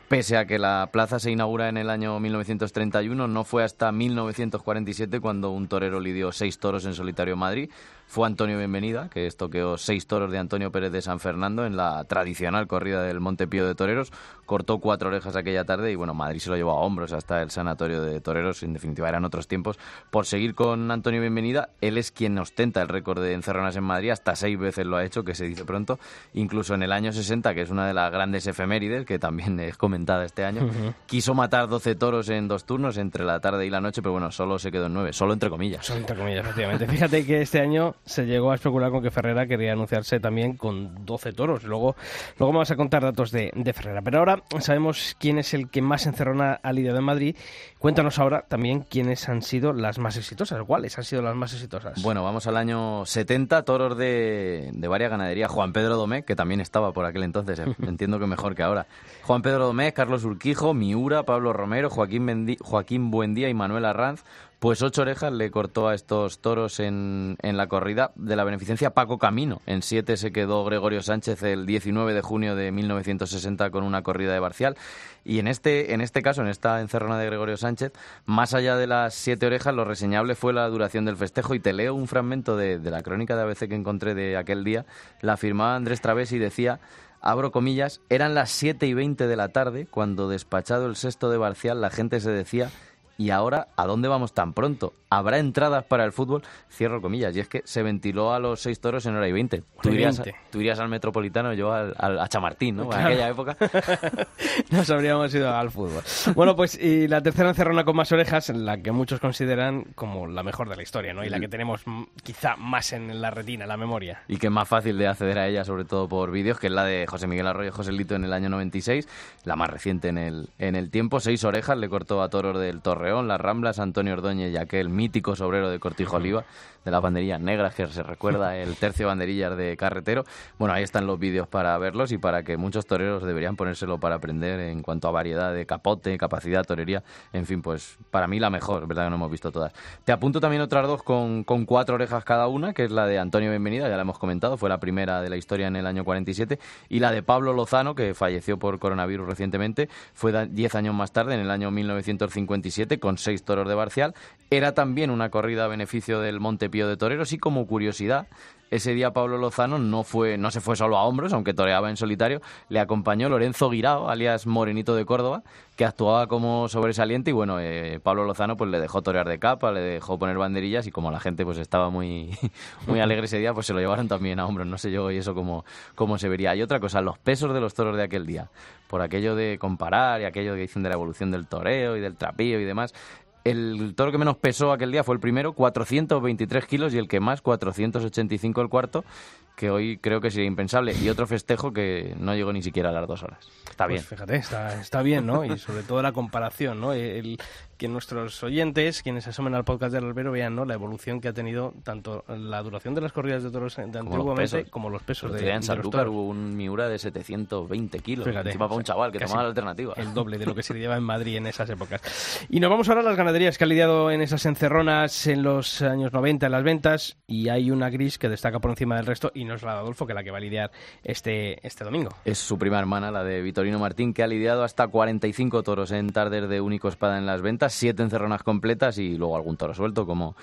Pese a que la plaza se inaugura en el año 1931, no fue hasta 1947 cuando un torero lidió seis toros en solitario en Madrid. Fue Antonio Bienvenida, que estoqueó seis toros de Antonio Pérez de San Fernando en la tradicional corrida del Montepío de Toreros. Cortó cuatro orejas aquella tarde y bueno, Madrid se lo llevó a hombros hasta el sanatorio de toreros. En definitiva, eran otros tiempos. Por seguir con Antonio Bienvenida, él es quien ostenta el récord de encerronas en Madrid. Hasta seis veces lo ha hecho, que se dice pronto. Incluso en el año 60, que es una de las grandes efemérides, que también [laughs] es comentada este año, quiso matar 12 toros en dos turnos, entre la tarde y la noche, pero bueno, solo se quedó en nueve, solo entre comillas. Son entre comillas, efectivamente. Fíjate que este año se llegó a especular con que Ferrera quería anunciarse también con 12 toros. Luego, luego vamos a contar datos de, de Ferrera. Pero ahora sabemos quién es el que más encerrona ha lidiado en Madrid. Cuéntanos ahora también quiénes han sido las más exitosas. ¿Cuáles han sido las más exitosas? Bueno, vamos al año 70, toros de, de varias ganaderías. Juan Pedro Domé, que también estaba por aquel entonces, eh, [laughs] entiendo que mejor que ahora. Juan Pedro Domé, Carlos Urquijo, Miura, Pablo Romero, Joaquín, Bendi- Joaquín Buendía y Manuel Arranz. Pues ocho orejas le cortó a estos toros en, en la corrida de la beneficencia Paco Camino. En siete se quedó Gregorio Sánchez el 19 de junio de 1960 con una corrida de Barcial. Y en este, en este caso, en esta encerrona de Gregorio Sánchez, más allá de las siete orejas, lo reseñable fue la duración del festejo. Y te leo un fragmento de, la crónica de ABC que encontré de aquel día. La firmaba Andrés Través y decía abro comillas, eran las 7 y 20 de la tarde cuando despachado el sexto de Barcial la gente se decía y ahora, ¿a dónde vamos tan pronto? ¿Habrá entradas para el fútbol? Cierro comillas, y es que se ventiló a los seis toros en hora y veinte. Tú, Hora y irías, 20. tú irías al Metropolitano, yo al, al- a Chamartín, ¿no? En aquella época. [laughs] Nos habríamos ido al fútbol. Bueno, pues y la tercera encerrona con más orejas, la que muchos consideran como la mejor de la historia, ¿no? Y la que tenemos quizá más en la retina, en la memoria. y que es más fácil de acceder a ella, sobre todo por vídeos, que es la de José Miguel Arroyo José Lito en el año 96, la más reciente en el, en el tiempo. Seis orejas le cortó a toros del Torreón, las Ramblas, Antonio Ordóñez y aquel mítico sobrero de Cortijo Oliva, de las banderillas negras que se recuerda, el tercio banderillas de carretero. Bueno, ahí están los vídeos para verlos y para que muchos toreros deberían ponérselo para aprender en cuanto a variedad de capote, capacidad, torería. En fin, pues para mí la mejor, verdad que no hemos visto todas. Te apunto también otras dos con, con cuatro orejas cada una, que es la de Antonio Bienvenida, ya la hemos comentado, fue la primera de la historia en el año 47, y la de Pablo Lozano, que falleció por coronavirus recientemente, fue da- 10 años más tarde, en el año 1957, con seis toros de Barcial. Era también una corrida a beneficio del De Toreros y como curiosidad, ese día Pablo Lozano no fue no se fue solo a hombros, aunque toreaba en solitario, le acompañó Lorenzo Guirao, alias Morenito de Córdoba, que actuaba como sobresaliente. Y bueno, eh, Pablo Lozano pues le dejó torear de capa, le dejó poner banderillas. Y como la gente pues estaba muy [laughs] muy alegre ese día, pues se lo llevaron también a hombros, no sé yo y eso cómo, cómo se vería. Y otra cosa, los pesos de los toros de aquel día, por aquello de comparar y aquello que dicen de la evolución del toreo y del trapío y demás, el toro que menos pesó aquel día fue el primero, 423 kilos, y el que más, 485 el cuarto, que hoy creo que sería impensable. Y otro festejo que no llegó ni siquiera a las dos horas. Está bien. Pues fíjate, está, está bien, ¿no? Y sobre todo la comparación, ¿no? El, que nuestros oyentes, quienes se asomen al podcast del albero, vean, ¿no? La evolución que ha tenido tanto la duración de las corridas de toros de los antiguamente pesos. como los pesos de, en los Sanlúcar hubo un Miura de 720 kilos. Fíjate, encima para un chaval que tomaba la alternativa. El doble de lo que se lleva en Madrid en esas épocas. Y nos vamos ahora a las ganaderías que ha lidiado en esas encerronas en los años 90 en las ventas. Y hay una gris que destaca por encima del resto y no es la de Adolfo, que es la que va a lidiar este, este domingo. Es su prima hermana, la de Vitorino Martín, que ha lidiado hasta 45 toros en tardes de único espada en las ventas, siete encerronas completas y luego algún toro suelto, como,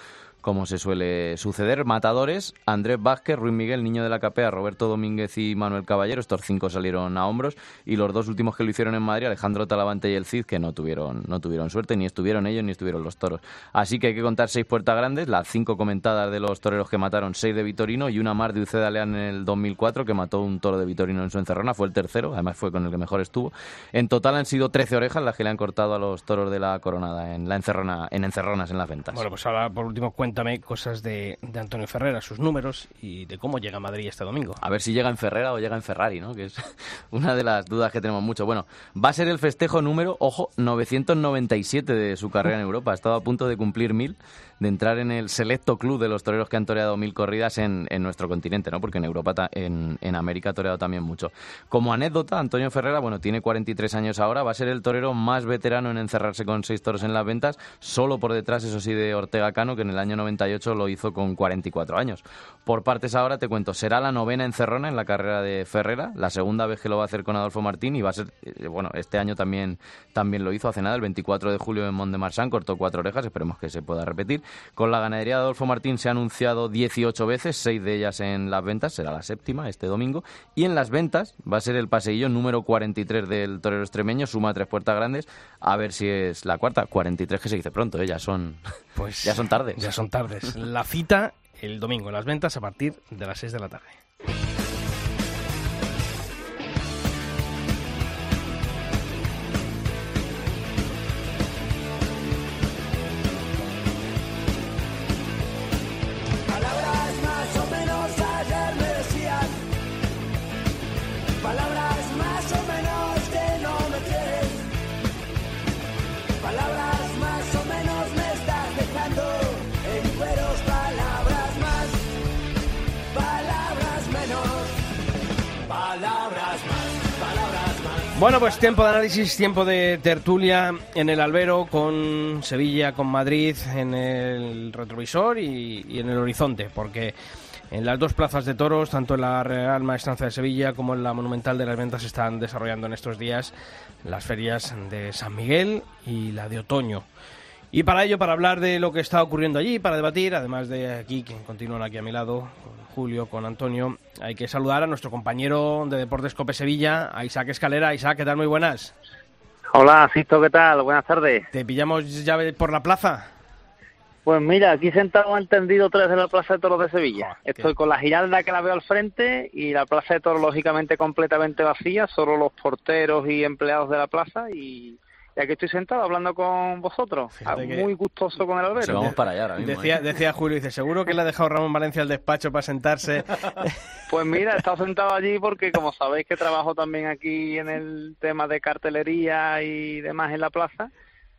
como se suele suceder. Matadores, Andrés Vázquez, Ruiz Miguel, Niño de la Capea, Roberto Domínguez y Manuel Caballero. Estos cinco salieron a hombros. Y los dos últimos que lo hicieron en Madrid, Alejandro Talavante y el Cid, que no tuvieron, no tuvieron suerte, ni estuvieron ellos ni estuvieron los toros. Así que hay que contar seis puertas grandes, las cinco comentadas de los toreros que mataron, seis de Vitorino y una más de Uceda Leán en el 2004, que mató un toro de Vitorino en su encerrona. Fue el tercero, además fue con el que mejor estuvo. En total han sido 13 orejas las que le han cortado a los toros de la coronada en la encerrona, en encerronas en las ventas. Bueno, pues ahora por último cuéntame cosas de, de Antonio Ferrera, sus números y de cómo llega a Madrid este domingo. A ver si llega en Ferrera o llega en Ferrari, ¿no? Que es [laughs] una de las dudas que tenemos mucho. Bueno, va a ser el festejo número, ojo, 997 de su carrera en Europa. Ha estado a punto de cumplir mil, de entrar en el selecto club de los toreros que han toreado mil corridas en, en nuestro continente, ¿no? Porque en Europa, ta- en, en América ha toreado también mucho. Como anécdota, Antonio Ferrera, bueno, tiene 43 años ahora, va a ser el torero más veterano en encerrarse con seis toros en las ventas, solo por detrás, eso sí, de Ortega Cano, que en el año 98 lo hizo con 44 años. Por partes ahora te cuento, será la novena encerrona en la carrera de Ferrera, la segunda vez que lo va a hacer con Adolfo Martín y va a ser, eh, bueno, este año también, también lo hizo hace nada, el 24 de julio en Mont de Marsan, cortó cuatro orejas, esperemos que se pueda repetir. Con la ganadería de Adolfo Martín se ha anunciado 18 veces, seis de ellas en las ventas, será la séptima este domingo, y en las ventas va a ser el paseillo número 43 del torero extremeño, suma tres puertas grandes, a ver si es la cuarta, 43 que se dice pronto, ¿eh? ya son, Pues [laughs] ya son tardes. Ya son tardes. La cita el domingo en las ventas a partir de las 6 de la tarde. Bueno, pues tiempo de análisis, tiempo de tertulia en el albero con Sevilla, con Madrid en el retrovisor y, y en el horizonte, porque en las dos plazas de toros, tanto en la Real Maestranza de Sevilla como en la Monumental de las Ventas, se están desarrollando en estos días las ferias de San Miguel y la de Otoño. Y para ello, para hablar de lo que está ocurriendo allí, para debatir, además de aquí, que continúan aquí a mi lado, Julio, con Antonio, hay que saludar a nuestro compañero de Deportes Cope Sevilla, a Isaac Escalera. Isaac, ¿qué tal? Muy buenas. Hola, Sisto, ¿qué tal? Buenas tardes. ¿Te pillamos ya por la plaza? Pues mira, aquí sentado al tendido 3 de la Plaza de Toros de Sevilla. Qué- Estoy con la giralda que la veo al frente y la Plaza de Toros lógicamente completamente vacía, solo los porteros y empleados de la plaza y, y aquí estoy sentado hablando con vosotros. Fíjate Ah, Muy gustoso con el albero. Vamos para allá ahora mismo. Decía, ¿eh? decía Julio, dice, seguro que le ha dejado Ramón Valencia al despacho para sentarse. [laughs] Pues mira, he estado sentado allí porque como sabéis que trabajo también aquí en el tema de cartelería y demás en la plaza,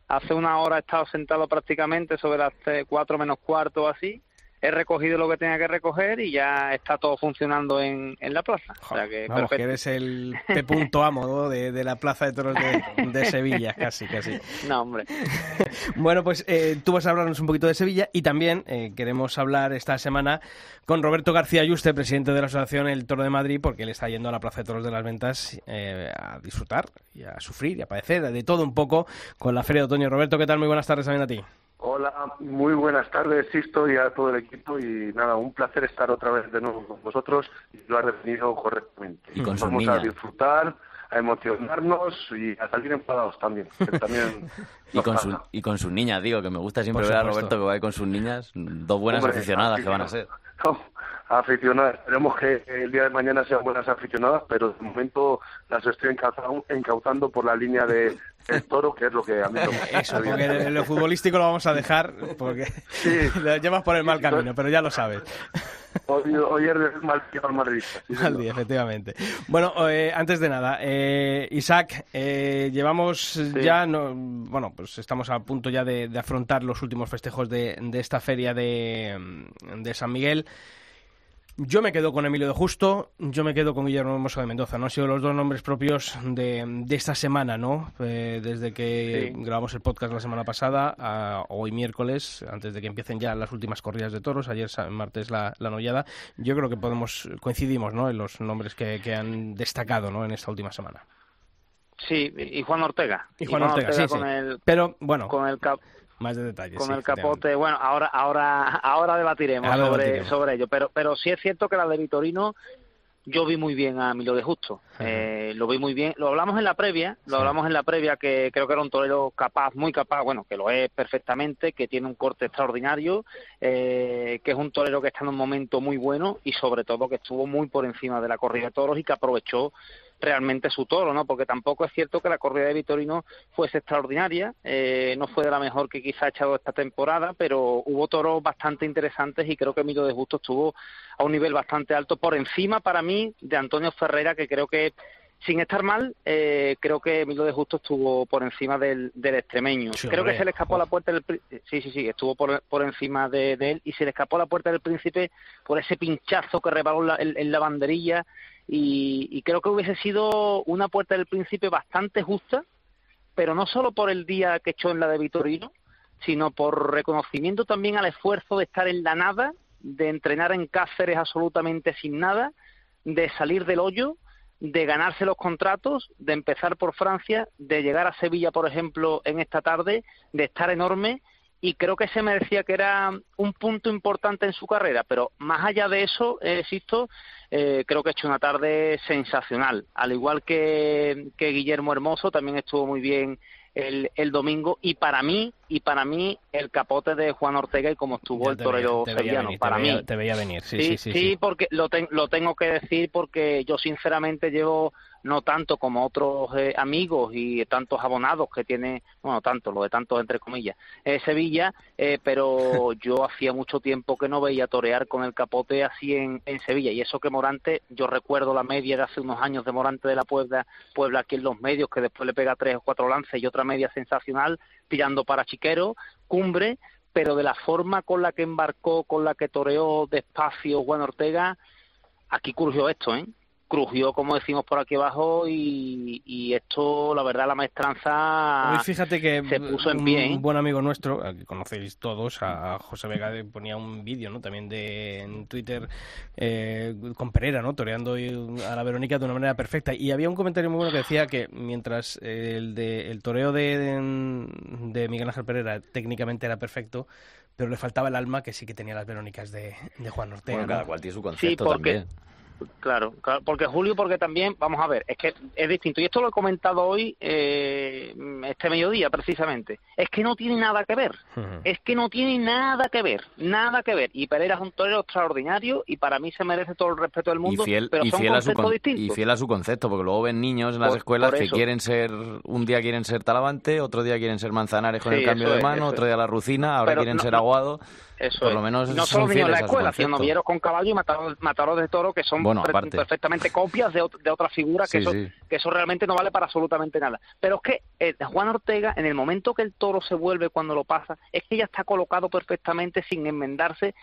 hace una hora he estado sentado prácticamente sobre las eh, cuatro menos cuarto o así. He recogido lo que tenía que recoger y ya está todo funcionando en, en la plaza. O sea que Vamos, que eres el [laughs] P. punto amo ¿no? de, de la Plaza de Toros de, de Sevilla, casi, casi. [laughs] No, hombre. [laughs] Bueno, pues eh, tú vas a hablarnos un poquito de Sevilla y también eh, queremos hablar esta semana con Roberto García Ayuste, presidente de la Asociación El Toro de Madrid, porque él está yendo a la Plaza de Toros de las Ventas eh, a disfrutar y a sufrir y a padecer de todo un poco con la Feria de Otoño. Roberto, ¿qué tal? Muy buenas tardes también a ti. Hola, muy buenas tardes, Sisto, y a todo el equipo. Y nada, un placer estar otra vez de nuevo con vosotros y lo has definido correctamente. Y con sus Vamos niñas. a disfrutar, a emocionarnos y a salir enfadados también. que también [laughs] Y con, su, y con sus niñas, digo, que me gusta siempre ver a. Roberto que va ahí con sus niñas, dos buenas Hombre, aficionadas que van a ser. Aficionadas. Esperemos que el día de mañana sean buenas aficionadas, pero de momento las estoy encauzando, encauzando por la línea de el toro, que es lo que a mí me [laughs] gusta. Eso, porque en lo futbolístico lo vamos a dejar porque [laughs] lo llevas por el mal camino, pero ya lo sabes. Hoy, hoy es mal al sí, día, efectivamente. Bueno, eh, antes de nada, eh, Isaac, eh, llevamos ya, no, bueno, pues estamos a punto ya de, de afrontar los últimos festejos de, de esta feria de, de San Miguel. Yo me quedo con Emilio de Justo, yo me quedo con Guillermo Hermoso de Mendoza, ¿no? Han sido los dos nombres propios de, de esta semana, ¿no? Eh, desde que Sí. grabamos el podcast la semana pasada a hoy miércoles, antes de que empiecen ya las últimas corridas de toros, ayer martes la, la nollada, yo creo que podemos, coincidimos, ¿no? En los nombres que, que han destacado, ¿no? En esta última semana. Sí, y Juan Ortega. Y Juan Ortega, sí, con sí. el Pero, bueno, con el más de detalles. con sí, el capote. Bueno, ahora ahora ahora debatiremos Ahora sobre debatiremos. sobre ello, pero pero sí es cierto que la de Vitorino yo vi muy bien a Milo de Justo. Eh, lo vi muy bien. Lo hablamos en la previa, lo Sí. hablamos en la previa que creo que era un torero capaz, muy capaz, bueno, que lo es perfectamente, que tiene un corte extraordinario, eh, que es un torero que está en un momento muy bueno y sobre todo que estuvo muy por encima de la corrida de toros y que aprovechó realmente su toro, ¿no? Porque tampoco es cierto que la corrida de Vitorino fuese extraordinaria, eh, no fue de la mejor que quizá ha echado esta temporada, pero hubo toros bastante interesantes y creo que Milo de Justo estuvo a un nivel bastante alto por encima para mí de Antonio Ferreira, que creo que sin estar mal, eh, creo que Milo de Justo estuvo por encima del, del extremeño. Sí, creo que se le escapó a la puerta del sí, sí, sí, estuvo por, por encima de, de él y se le escapó a la puerta del príncipe por ese pinchazo que la, en- en la banderilla y, y creo que hubiese sido una puerta del príncipe bastante justa, pero no solo por el día que echó en la de Vitorino, sino por reconocimiento también al esfuerzo de estar en la nada, de entrenar en Cáceres absolutamente sin nada, de salir del hoyo, de ganarse los contratos, de empezar por Francia, de llegar a Sevilla, por ejemplo, en esta tarde, de estar enorme y creo que se me decía que era un punto importante en su carrera, pero más allá de eso, eh, Sisto, eh, creo que ha hecho una tarde sensacional. Al igual que, que Guillermo Hermoso, también estuvo muy bien el, el domingo y para mí y para mí el capote de Juan Ortega y como estuvo el te torero te sevillano venir, te para veía- mí Te veía venir, sí, sí, sí, sí. sí. porque lo, ten- lo tengo que decir porque yo sinceramente llevo no tanto como otros eh, amigos y tantos abonados que tiene, bueno, tanto, lo de tantos entre comillas, eh, Sevilla, eh, pero [laughs] yo hacía mucho tiempo que no veía torear con el capote así en, en Sevilla y eso que Morante, yo recuerdo la media de hace unos años de Morante de la Puebla, Puebla aquí en los medios, que después le pega tres o cuatro lances y otra media sensacional, tirando para Chiquero, cumbre, pero de la forma con la que embarcó, con la que toreó despacio Juan Ortega, aquí crujió esto, ¿eh? Crujió, como decimos por aquí abajo, y, y esto, la verdad, la maestranza Hoy fíjate que se puso en un pie, ¿eh? buen amigo nuestro, que conocéis todos, a José Vega, ponía un vídeo ¿no? también de, en Twitter eh, con Pereira, ¿no? toreando a la Verónica de una manera perfecta. Y había un comentario muy bueno que decía que mientras el, de, el toreo de, de Miguel Ángel Pereira técnicamente era perfecto, pero le faltaba el alma que sí que tenía las Verónicas de, de Juan Ortega. Bueno, ¿no? cada cual tiene su Sí, concepto porque también. Claro, claro, porque Julio, porque también, vamos a ver, es que es distinto. Y esto lo he comentado hoy, eh, este mediodía precisamente. Es que no tiene nada que ver. Es que no tiene nada que ver, nada que ver. Y Pereira es un torero extraordinario y para mí se merece todo el respeto del Y mundo, fiel, pero y, son fiel a su con- y fiel a su concepto, porque luego ven niños en las Por- escuelas por que quieren ser, un día quieren ser Talavante, otro día quieren ser Manzanares con Sí, el cambio de mano, otro día la Rucina, ahora Pero quieren no- ser Aguado. Eso por lo menos Y no son solo niños en la escuela, sino novilleros con caballo y matadores, matadores de toro que son Bueno, aparte. perfectamente copias de, ot- de otras figuras que, eso, sí. que eso realmente no vale para absolutamente nada. Pero es que eh, Juan Ortega, en el momento que el toro se vuelve cuando lo pasa, es que ya está colocado perfectamente sin enmendarse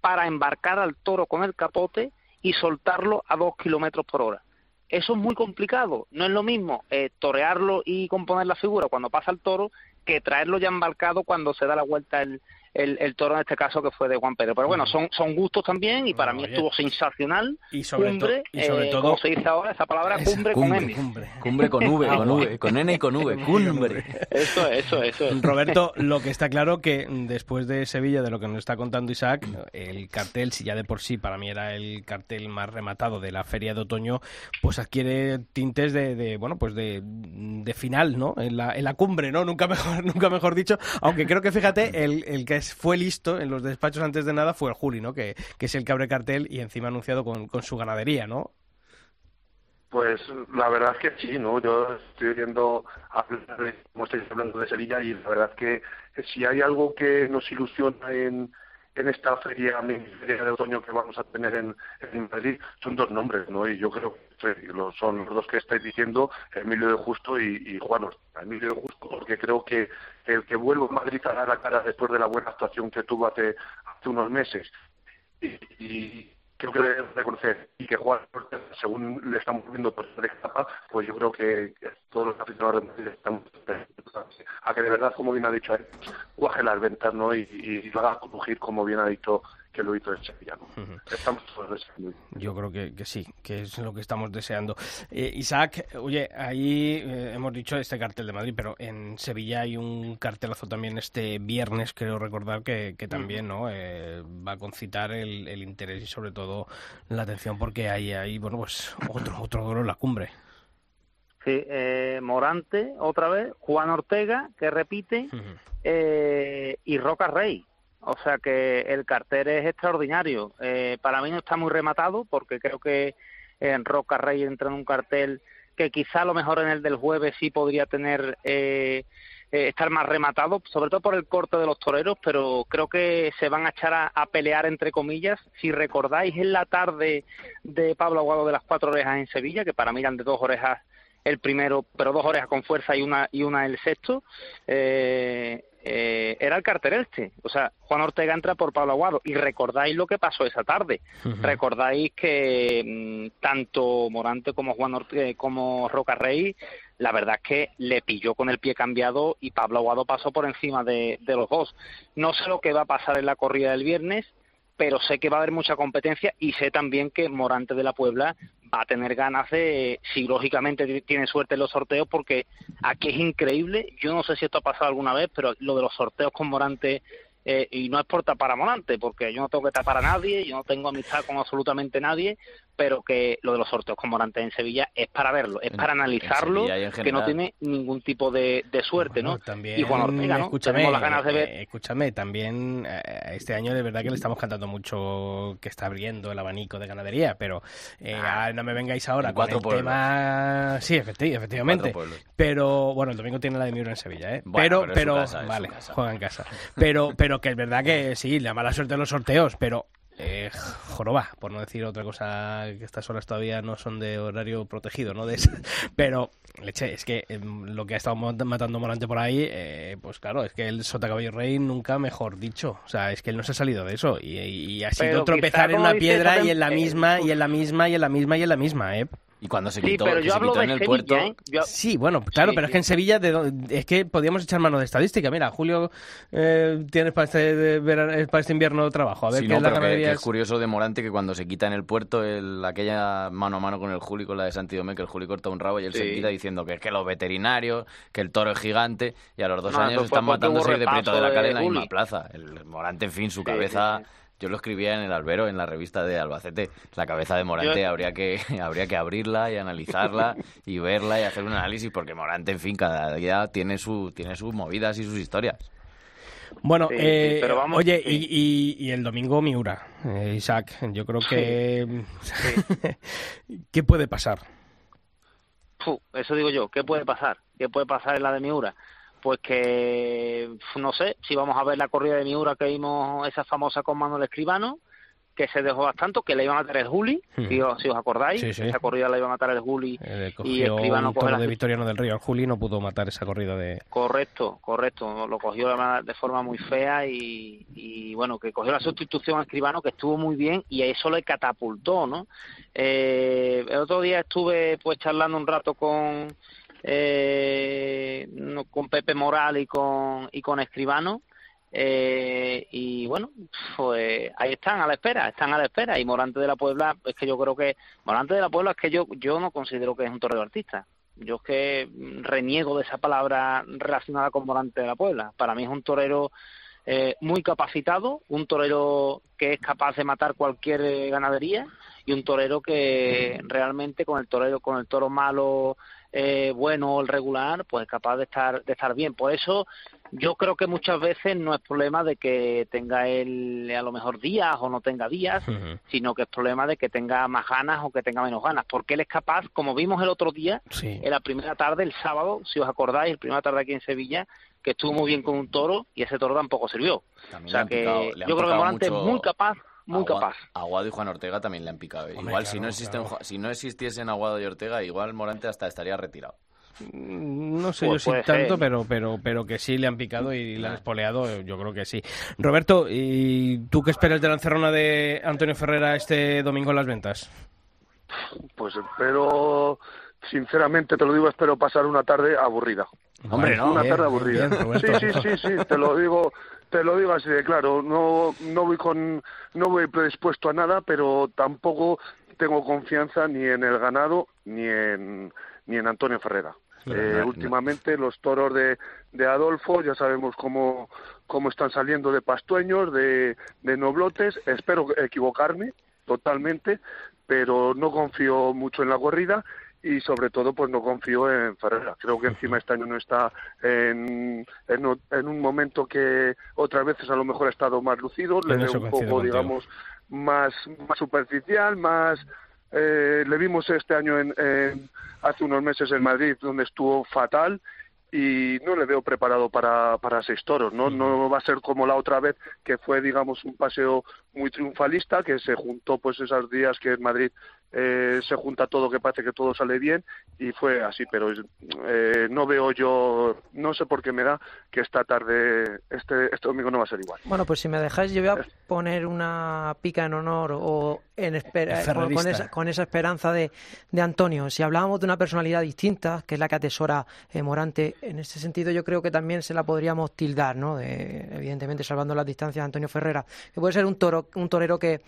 para embarcar al toro con el capote y soltarlo a dos kilómetros por hora. Eso es muy complicado. No es lo mismo eh, torearlo y componer la figura cuando pasa el toro que traerlo ya embarcado cuando se da la vuelta el, el, el toro, en este caso que fue de Juan Pedro. Pero bueno, son, son gustos también y para mí oye. estuvo sensacional. Y sobre to- cumbre, y sobre eh, todo- como se dice ahora, esa palabra, Esa, cumbre, con M. Cumbre. Cumbre con V, Ah, con. V, con N y con V, [laughs] cumbre. Eso es, eso es, eso es. Roberto, lo que está claro que después de Sevilla, de lo que nos está contando Isaac, el cartel, si ya de por sí para mí era el cartel más rematado de la feria de otoño, pues adquiere tintes de, de, bueno, pues de, de final, ¿no? En la, en la cumbre, ¿no? Nunca mejor, [laughs] nunca mejor dicho. Aunque creo que fíjate, el, el que fue listo en los despachos antes de nada fue el Juli, ¿no? Que, que es el que abre cartel y encima anunciado con, con su ganadería, ¿no? Pues la verdad es que sí, ¿no? Yo estoy de, como estáis hablando de Sevilla y la verdad es que si hay algo que nos ilusiona en, en esta feria, feria de otoño que vamos a tener en, Madrid, son dos nombres, ¿no? Y yo creo que son los dos que estáis diciendo, Emilio de Justo y, y Juan Ortega. Emilio de Justo porque creo que el que vuelve a Madrid a dar la cara después de la buena actuación que tuvo hace, hace unos meses y, y creo que debe reconocer y que Ortega, según le estamos viendo por esta etapa, pues yo creo que todos los aficionados de Madrid están a que de verdad, como bien ha dicho él, cuaje las ventas y, y lo haga crujir como bien ha dicho que lo hizo en Sevilla. ¿no? Estamos todos deseando. Yo creo que, que sí, que es lo que estamos deseando. Eh, Isaac, oye, ahí eh, hemos dicho este cartel de Madrid, pero en Sevilla hay un cartelazo también este viernes, creo recordar, que, que también ¿no? Eh, va a concitar el, el interés y sobre todo la atención porque hay ahí, bueno, pues otro, otro duelo en la cumbre. Sí, eh, Morante, otra vez, Juan Ortega, que repite, eh, y Roca Rey. O sea que el cartel es extraordinario. Eh, para mí no está muy rematado porque creo que en Roca Rey entra en un cartel que quizá a lo mejor en el del jueves sí podría tener eh, eh, estar más rematado, sobre todo por el corte de los toreros, pero creo que se van a echar a, a pelear entre comillas. Si recordáis en la tarde de Pablo Aguado de las cuatro orejas en Sevilla, que para mí eran de dos orejas el primero, pero dos orejas con fuerza y una y una el sexto, eh, eh, era el cartel este. O sea, Juan Ortega entra por Pablo Aguado. Y recordáis lo que pasó esa tarde. Recordáis que mm, tanto Morante como Juan Ortega, como Roca Rey, la verdad es que le pilló con el pie cambiado y Pablo Aguado pasó por encima de, de los dos. No sé lo que va a pasar en la corrida del viernes, pero sé que va a haber mucha competencia y sé también que Morante de la Puebla va a tener ganas de, si lógicamente tiene suerte en los sorteos, porque aquí es increíble, yo no sé si esto ha pasado alguna vez, pero lo de los sorteos con Morante, eh, y no es por tapar a Morante, porque yo no tengo que tapar a nadie, yo no tengo amistad con absolutamente nadie, pero que lo de los sorteos con Morante en Sevilla es para verlo, es para en analizarlo, que no tiene ningún tipo de, de suerte, ¿no? También, y Juan Ortega, ¿no? escúchame, Tenemos las ganas de ver eh, escúchame, también eh, este año de verdad que le estamos cantando mucho que está abriendo el abanico de ganadería, pero eh, ah, no me vengáis ahora con cuatro el pueblos. tema... Sí, efecti- efectivamente. Pero, bueno, el domingo tiene la de Miura en Sevilla, ¿eh? Bueno, pero, pero casa, vale, juega en casa. Pero, pero que es verdad que [laughs] sí, la mala suerte de los sorteos, pero... Eh, joroba, por no decir otra cosa, que estas horas todavía no son de horario protegido, ¿no? De [laughs] Pero, leche, es que em, lo que ha estado matando Morante por ahí, eh, pues claro, es que el Sota Caballo Rey nunca mejor dicho. O sea, es que él no se ha salido de eso. Y, y ha sido Pero tropezar en una piedra y en la tem- misma, y en la misma, y en la misma, y en la misma, ¿eh? Y cuando se Sí, quitó, pero que yo se hablo quitó de en el Sevilla, puerto, ¿eh? Yo- Sí, bueno, claro, Sí, pero es sí. que en Sevilla de es que podíamos echar mano de estadística. Mira, Julio, eh, tienes para este, de verano- eh, para este invierno trabajo. A ver Sí, qué no, es la pero que, ganadería que es curioso de Morante que cuando se quita en el puerto el, aquella mano a mano con el Juli, con la de Santidomé, que el Juli corta un rabo y él se Sí. quita diciendo que es que los veterinarios, que el toro es gigante, y a los dos No, años fue están matándose de Prieto de la de en la misma plaza. El Morante, en fin, su Sí, cabeza sí, sí. Yo lo escribía en el albero, en la revista de Albacete. La cabeza de Morante Yo- habría que [laughs] habría que abrirla y analizarla y verla y hacer un análisis porque Morante, en fin, cada día tiene su tiene sus movidas y sus historias. Bueno, Sí, sí, eh, pero vamos- oye, sí. y, y- y el domingo Miura, eh, Isaac, yo creo que... [laughs] ¿Qué puede pasar? Eso digo yo, ¿qué puede pasar? ¿Qué puede pasar en la de Miura? Pues que, no sé, si vamos a ver la corrida de Miura que vimos, esa famosa con Manuel Escribano, que se dejó bastante, que le iban a matar el Juli, si, os, si os acordáis, Sí, sí. esa corrida la iba a matar el Juli Eh, y cogió Escribano toro la de Victoriano del Río al Juli no pudo matar esa corrida de... Correcto, correcto. Lo cogió de forma muy fea y, y, bueno, que cogió la sustitución a Escribano que estuvo muy bien y a eso le catapultó, ¿no? Eh, el otro día estuve pues charlando un rato con eh, con Pepe Moral y con y con Escribano eh, y bueno, pues ahí están a la espera, están a la espera y Morante de la Puebla es que yo creo que Morante de la Puebla es que yo yo no considero que es un torero artista. Yo es que reniego de esa palabra relacionada con Morante de la Puebla. Para mí es un torero eh, muy capacitado, un torero que es capaz de matar cualquier eh, ganadería y un torero que realmente con el torero con el toro malo eh, bueno o el regular pues es capaz de estar de estar bien. Por eso yo creo que muchas veces no es problema de que tenga él a lo mejor días o no tenga días sino que es problema de que tenga más ganas o que tenga menos ganas porque él es capaz como vimos el otro día Sí. en la primera tarde el sábado si os acordáis el primera tarde aquí en Sevilla que estuvo muy bien con un toro y ese toro tampoco sirvió. También o sea que picado- yo creo que Morante mucho es muy capaz muy Agua- capaz Aguado y Juan Ortega también le han picado. igual si no existen claro. si no existiesen Aguado y Ortega, igual Morante hasta estaría retirado. Mm, No sé Pues yo si tanto, ser. pero, pero, pero que sí le han picado y le han espoleado, eh, yo creo que sí. Roberto, ¿y tú qué esperas de la encerrona de Antonio Ferrera este domingo en las ventas? Pues espero, sinceramente te lo digo, espero pasar una tarde aburrida. Hombre, no, una bien, tarde aburrida. bien, Roberto. sí, sí, sí, sí, te lo digo, te lo digo así de claro. No, no voy con, no voy predispuesto a nada, pero tampoco tengo confianza ni en el ganado ni en, ni en Antonio Ferrera. Eh, no- no- últimamente los toros de, de Adolfo ya sabemos cómo, cómo están saliendo de pastueños, de, de noblotes. Espero equivocarme totalmente, pero no confío mucho en la corrida y sobre todo pues no confío en Ferrera. Creo que encima este año no está en, en, un momento que otras veces a lo mejor ha estado más lucido, le veo un poco, contigo. digamos, más, más superficial, más... eh, le vimos este año en, en- hace unos meses en Madrid donde estuvo fatal y no le veo preparado para, para seis toros, ¿no? No va a ser como la otra vez que fue, digamos, un paseo muy triunfalista, que se juntó pues esos días que en Madrid eh, se junta todo, que parece que todo sale bien y fue así, pero eh, no veo yo, no sé por qué me da que esta tarde, este, este domingo no va a ser igual. Bueno, pues si me dejáis, yo voy a poner una pica en honor o en espera, El con, esa, con esa esperanza de, de Antonio. Si hablábamos de una personalidad distinta, que es la que atesora eh, Morante, en ese sentido yo creo que también se la podríamos tildar, ¿no? De, evidentemente salvando las distancias de Antonio Ferrera, que puede ser un toro, un torero que,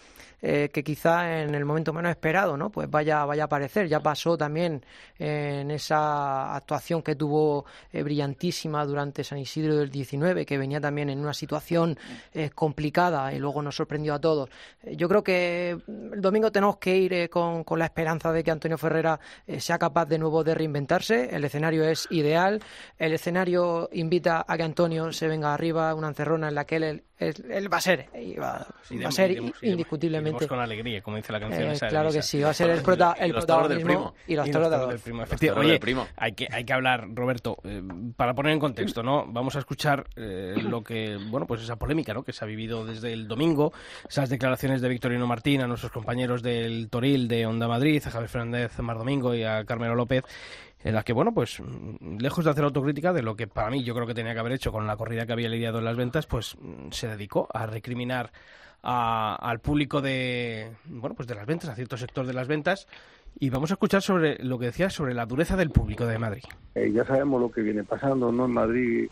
eh, que quizá en el momento menos esperado, ¿no? Pues vaya, vaya a aparecer. Ya pasó también en esa actuación que tuvo eh, brillantísima durante San Isidro del 19, que venía también en una situación eh, complicada y luego nos sorprendió a todos. Eh, yo creo que el domingo tenemos que ir eh, con, con la esperanza de que Antonio Ferrera eh, sea capaz de nuevo de reinventarse. El escenario es ideal. El escenario invita a que Antonio se venga arriba, una encerrona en la que él, él- va a ser, y va, va a ser iremos- indiscutiblemente. iremos con alegría, como dice la canción. Eh, esa claro que sí, va a ser el, prota- el protagonismo y los toros de del primo, Oye, primo. Hay, que, hay que hablar, Roberto, eh, para poner en contexto, ¿no? Vamos a escuchar eh, lo que, bueno, pues esa polémica, ¿no? Que se ha vivido desde el domingo, esas declaraciones de Victorino Martín a nuestros compañeros del Toril de Onda Madrid, a Javier Fernández Mar Domingo y a Carmelo López, en las que, bueno, pues mm, lejos de hacer autocrítica de lo que para mí yo creo que tenía que haber hecho con la corrida que había lidiado en las ventas, pues mm, se dedicó a recriminar a- al público de, bueno, pues de las ventas, a cierto sector de las ventas, y vamos a escuchar sobre lo que decía sobre la dureza del público de Madrid. Eh, ya sabemos lo que viene pasando, ¿no? En Madrid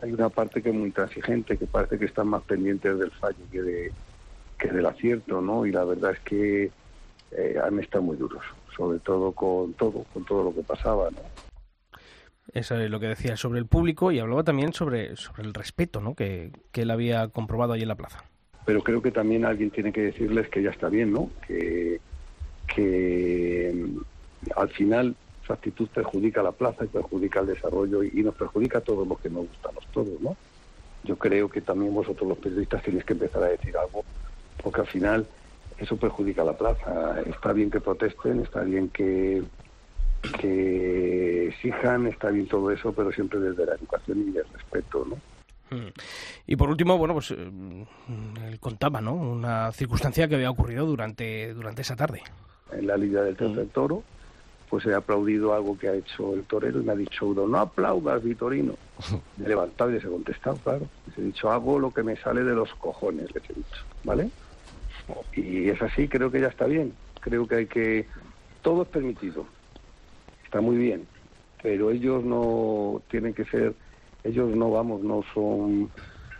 hay una parte que es muy intransigente, que parece que están más pendientes del fallo que, de, que del acierto, ¿no? Y la verdad es que eh, han estado muy duros, sobre todo con todo, con todo lo que pasaba, ¿no? Eso es lo que decía sobre el público y hablaba también sobre, sobre el respeto ¿no? que, que él había comprobado ahí en la plaza. pero creo que también alguien tiene que decirles que ya está bien, ¿no? Que, que mm, al final su actitud perjudica a la plaza y perjudica el desarrollo y, y nos perjudica a todos los que nos gustamos todos, ¿no? Yo creo que también vosotros los periodistas tenéis que empezar a decir algo, porque al final eso perjudica a la plaza. Está bien que protesten, está bien que, que exijan, está bien todo eso, pero siempre desde la educación y el respeto, ¿no? Mm. Y por último, bueno, pues eh, él contaba, ¿no? Una circunstancia que había ocurrido durante, durante esa tarde. En la lidia del tercer toro, pues he aplaudido algo que ha hecho el torero y me ha dicho uno, no aplaudas, Vitorino. [laughs] Me he levantado y les he contestado, claro. Les he dicho, hago lo que me sale de los cojones, les he dicho, ¿vale? Y es así, creo que ya está bien. Creo que hay que... Todo es permitido. Está muy bien. Pero ellos no tienen que ser... Ellos no, vamos, no son...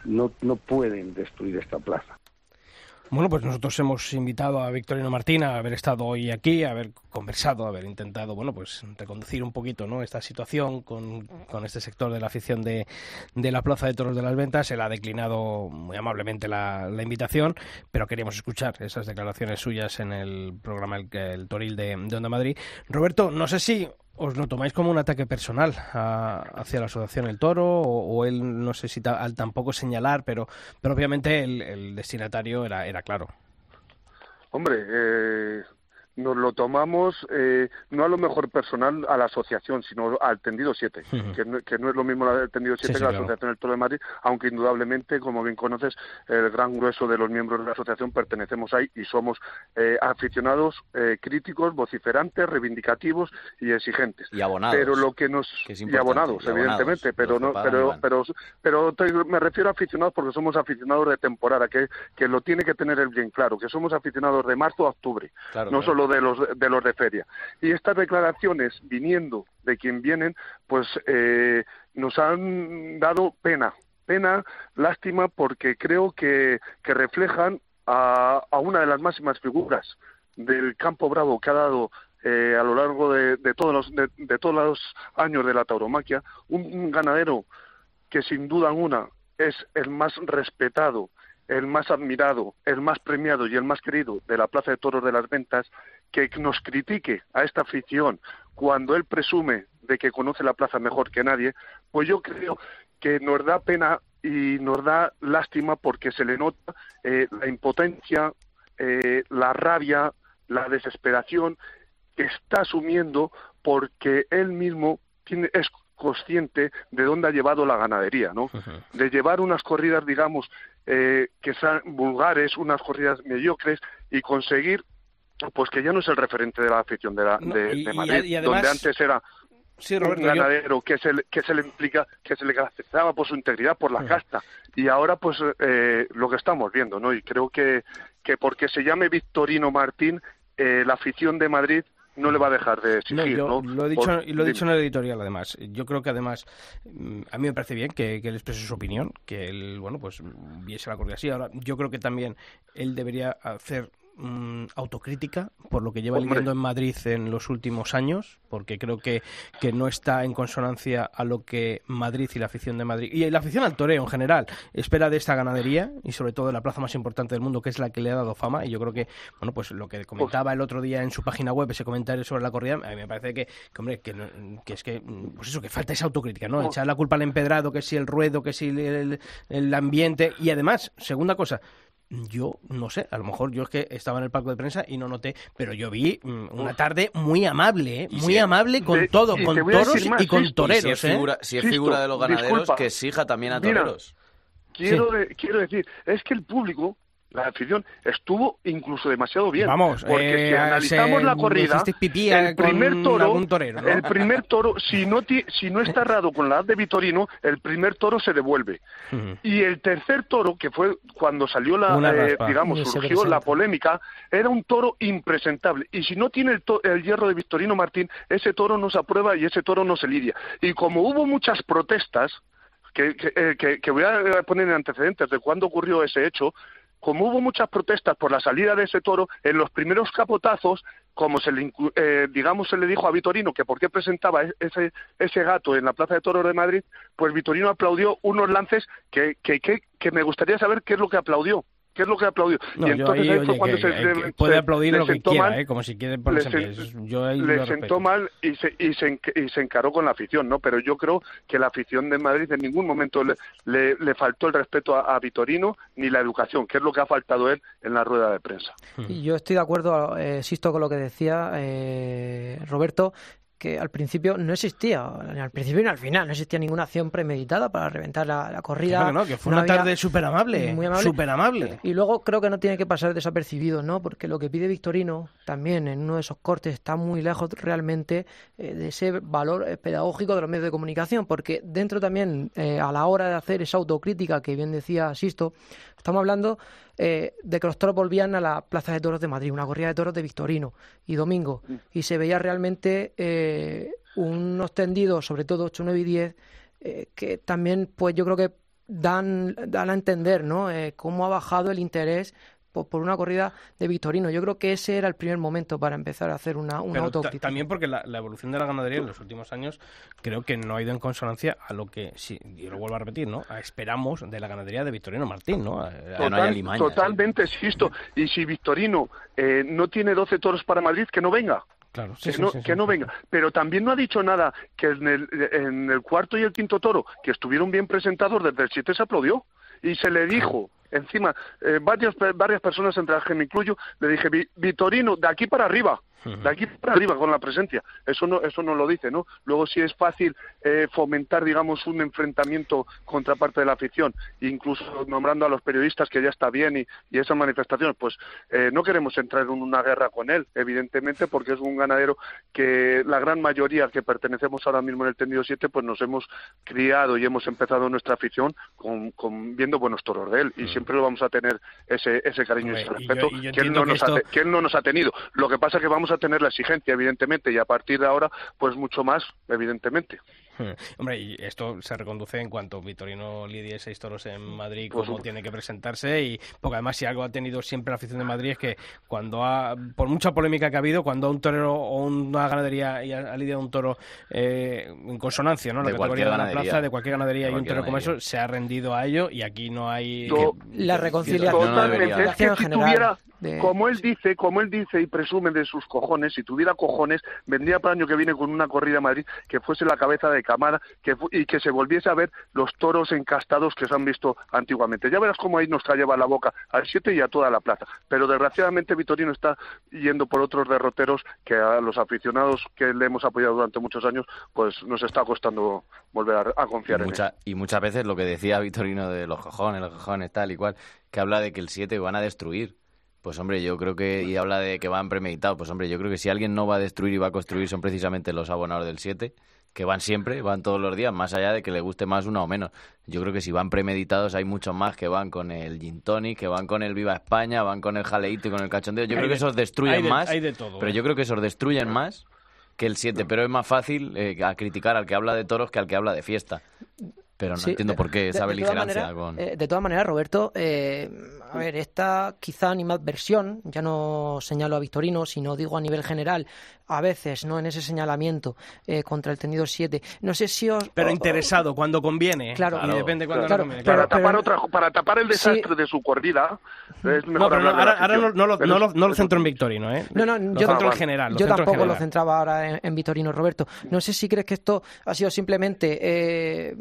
No, no pueden destruir esta plaza. Bueno, pues nosotros hemos invitado a Victorino Martín a haber estado hoy aquí, a haber conversado, a haber intentado, bueno, pues reconducir un poquito, ¿no? Esta situación con, con este sector de la afición de, de la Plaza de Toros de las Ventas. Él ha declinado muy amablemente la, la invitación, pero queríamos escuchar esas declaraciones suyas en el programa El, el Toril de, de Onda Madrid. Roberto, no sé si os lo tomáis como un ataque personal a- hacia la asociación El Toro o, él no sé si al tampoco señalar, pero, pero obviamente el, el destinatario era, era claro. Hombre, eh, nos lo tomamos eh, no a lo mejor personal a la asociación, sino al tendido 7, Ujú. que, no, que no es lo mismo del tendido 7 Sí, sí, que la claro. Asociación del Toro de Madrid, aunque indudablemente, como bien conoces, el gran grueso de los miembros de la asociación pertenecemos ahí y somos eh, aficionados eh, críticos, vociferantes, reivindicativos y exigentes. Y abonados. Pero lo que nos que y abonados, y abonados, evidentemente, pero que no, pero pero pero te- me refiero a aficionados porque somos aficionados de temporada, que, que lo tiene que tener el bien claro, que somos aficionados de marzo a octubre, Claro, no claro. solo de los de los de feria. Y estas declaraciones viniendo de quien vienen, pues eh, nos han dado pena, pena, lástima, porque creo que, que reflejan a, a una de las máximas figuras del campo bravo que ha dado eh, a lo largo de, de todos los de, todos los años de la tauromaquia, un, un ganadero que sin duda alguna es el más respetado, el más admirado, el más premiado y el más querido de la Plaza de Toros de las Ventas, que nos critique a esta afición cuando él presume de que conoce la plaza mejor que nadie, pues yo creo que nos da pena y nos da lástima porque se le nota eh, la impotencia, eh, la rabia, la desesperación que está asumiendo porque él mismo tiene, es consciente de dónde ha llevado la ganadería, ¿no? De llevar unas corridas, digamos, eh, que sean vulgares, unas corridas mediocres y conseguir, pues que ya no es el referente de la afición de, la, No, de, y- de y- Madrid, y además- donde antes era Sí, un yo- ganadero que se le, que se le implica que se le caracterizaba por su integridad por la casta. Y ahora pues eh, lo que estamos viendo no y creo que que porque se llame Victorino Martín eh, la afición de Madrid no le va a dejar de No, exigir yo no, lo he dicho, Por- lo he dicho en el editorial además. Yo creo que además mm, a mí me parece bien que, que él exprese su opinión, que él, bueno, pues viese la así. Ahora, yo creo que también él debería hacer mm, autocrítica por lo que lleva lidiando en Madrid en los últimos años, porque creo que, que no está en consonancia a lo que Madrid y la afición de Madrid, y la afición al toreo en general, espera de esta ganadería y sobre todo de la plaza más importante del mundo, que es la que le ha dado fama. Y yo creo que, bueno, pues lo que comentaba el otro día en su página web, ese comentario sobre la corrida, a mí me parece que, que, hombre, que, no- que es que, mm, pues eso, que falta esa autocrítica, ¿no? Oh. Echar la culpa al empedrado, que si el ruedo, que si el, el- el ambiente. Y además, segunda cosa, yo no sé, a lo mejor yo es que estaba en el palco de prensa y no noté, pero yo vi mm, una tarde muy amable, ¿eh? Muy si- amable con Te- todo, con toros más, y con Sisto. toreros, Y si es ¿eh? figura, si es Sisto, figura de los ganaderos, disculpa. que exija también a Mira, toreros. Quiero, de- quiero decir, es que el público, la afición, estuvo incluso demasiado bien. Vamos, porque eh, si analizamos se- la corrida, pipí el primer toro, algún torero, ¿no? el primer toro, si no, ti- si no está errado con la edad de Vitorino, el primer toro se devuelve. Y el tercer toro, que fue cuando salió la, eh, digamos, surgió presenta. la polémica, era un toro impresentable. Y si no tiene el, to- el hierro de Victorino Martín, ese toro no se aprueba y ese toro no se lidia. Y como hubo muchas protestas, que, que, eh, que- que voy a poner en antecedentes de cuándo ocurrió ese hecho, como hubo muchas protestas por la salida de ese toro, en los primeros capotazos, como se le, eh, digamos, se le dijo a Vitorino que por qué presentaba e- ese, ese gato en la Plaza de Toros de Madrid, pues Vitorino aplaudió unos lances que, que, que, que me gustaría saber qué es lo que aplaudió. ¿Qué es lo que aplaudió? No, y entonces ahí, fue oye, cuando que- se, que se- puede aplaudir lo que quiera, mal, ¿eh? como si quiere ponerse le en sen- pie. Yo ahí le lo sentó mal y se, y, se, y se encaró con la afición, ¿no? Pero yo creo que la afición de Madrid en ningún momento le, le, le faltó el respeto a, a Vitorino ni la educación, que es lo que ha faltado él en la rueda de prensa. Y yo estoy de acuerdo, eh, insisto con lo que decía eh, Roberto, que al principio no existía, ni al principio ni al final, no existía ninguna acción premeditada para reventar la, la corrida. Claro que no, que fue No una había- tarde súper amable, muy amable. súper amable. Y luego creo que no tiene que pasar desapercibido, ¿no? Porque lo que pide Victorino también en uno de esos cortes está muy lejos realmente eh, de ese valor eh, pedagógico de los medios de comunicación, porque dentro también, eh, a la hora de hacer esa autocrítica que bien decía Sisto, estamos hablando eh, de que los toros volvían a la Plaza de Toros de Madrid, una corrida de toros de Victorino y Domingo, y se veía realmente eh, unos tendidos, sobre todo 8, 9 y 10, eh, que también, pues yo creo que dan, dan a entender, ¿no? Eh, cómo ha bajado el interés por, por una corrida de Victorino. Yo creo que ese era el primer momento para empezar a hacer una, una también porque la, la evolución de la ganadería en los últimos años creo que no ha ido en consonancia a lo que, sí, y lo vuelvo a repetir, ¿no? A esperamos de la ganadería de Victorino Martín, ¿no? A- Total- totalmente, existo. Y si Victorino eh, no tiene 12 toros para Madrid, que no venga. Claro, sí, que, sí, no, sí, sí, que no venga. Pero también no ha dicho nada que en el, en el cuarto y el quinto toro, que estuvieron bien presentados, desde el 7 se aplaudió. Y se le dijo, encima, eh, varias, varias personas, entre las que me incluyo, le dije, "Vi- Vitorino, de aquí para arriba. De aquí para arriba con la presencia. Eso no, eso no lo dice, ¿no? Luego sí es fácil eh, fomentar, digamos, un enfrentamiento contra parte de la afición, incluso nombrando a los periodistas que ya está bien y, y esas manifestaciones, pues eh, no queremos entrar en una guerra con él, evidentemente, porque es un ganadero que la gran mayoría que pertenecemos ahora mismo en el tendido 7, pues nos hemos criado y hemos empezado nuestra afición con, con viendo buenos toros de él y siempre lo vamos a tener ese, ese cariño y ese Hombre, y yo- respeto y yo que él no nos ha esto- te- que él no nos ha tenido. Lo que pasa es que vamos a tener la exigencia, evidentemente, y a partir de ahora, pues mucho más, evidentemente. [laughs] Hombre, y esto se reconduce en cuanto Vitorino lidie seis toros en Madrid, cómo tiene que presentarse y porque además si algo ha tenido siempre la afición de Madrid es que cuando ha, por mucha polémica que ha habido, cuando un torero o una ganadería y ha, ha lidiado un toro eh, en consonancia, ¿no? La De categoría cualquier de la ganadería. plaza, de cualquier ganadería De y un toro como eso se ha rendido a ello y aquí no hay... To- La reconciliación. Totalmente. la Es que reconciliación si tuviera, de- como él dice, como él dice y presume de sus cojones, si tuviera cojones, vendría para el año que viene con una corrida a Madrid que fuese la cabeza de camada que y que se volviese a ver los toros encastados que se han visto antiguamente. Ya verás cómo ahí nos callaba la boca al 7 y a toda la plaza. Pero desgraciadamente Vitorino está yendo por otros derroteros que a los aficionados que le hemos apoyado durante muchos años, pues nos está costando volver a, a confiar y, en él. y muchas veces lo que decía Vitorino de los cojones, los cojones, tal y cual, que habla de que el 7 van a destruir. Pues hombre, yo creo que, y habla de que van premeditados, pues hombre, yo creo que si alguien no va a destruir y va a construir son precisamente los abonados del 7, que van siempre, van todos los días, más allá de que le guste más uno o menos. Yo creo que si van premeditados hay muchos más que van con el gin tonic, que van con el Viva España, van con el jaleíto y con el cachondeo. Yo Hay creo que esos destruyen hay de- más, hay de todo, pero ¿eh? yo creo que esos destruyen más que el 7, pero es más fácil eh, a criticar al que habla de toros que al que habla de fiesta. Pero no Sí, entiendo por qué esa de beligerancia con... eh, de todas maneras, Roberto, eh, a ver, esta quizá animadversión, ya no señalo a Victorino, sino digo a nivel general, a veces, ¿no? En ese señalamiento eh, contra el tendido 7. No sé si os... Pero o- interesado, cuando conviene. Claro. y depende cuando Claro, no conviene. para, tapar pero- otra, para tapar el desastre de su es No, pero no, la ahora, ahora no, lo, no, lo, no lo centro en Victorino, ¿eh? No, no, lo yo, centro en general. lo yo en tampoco lo centraba ahora en, en Vitorino, Roberto. No sé si crees que esto ha sido simplemente, eh,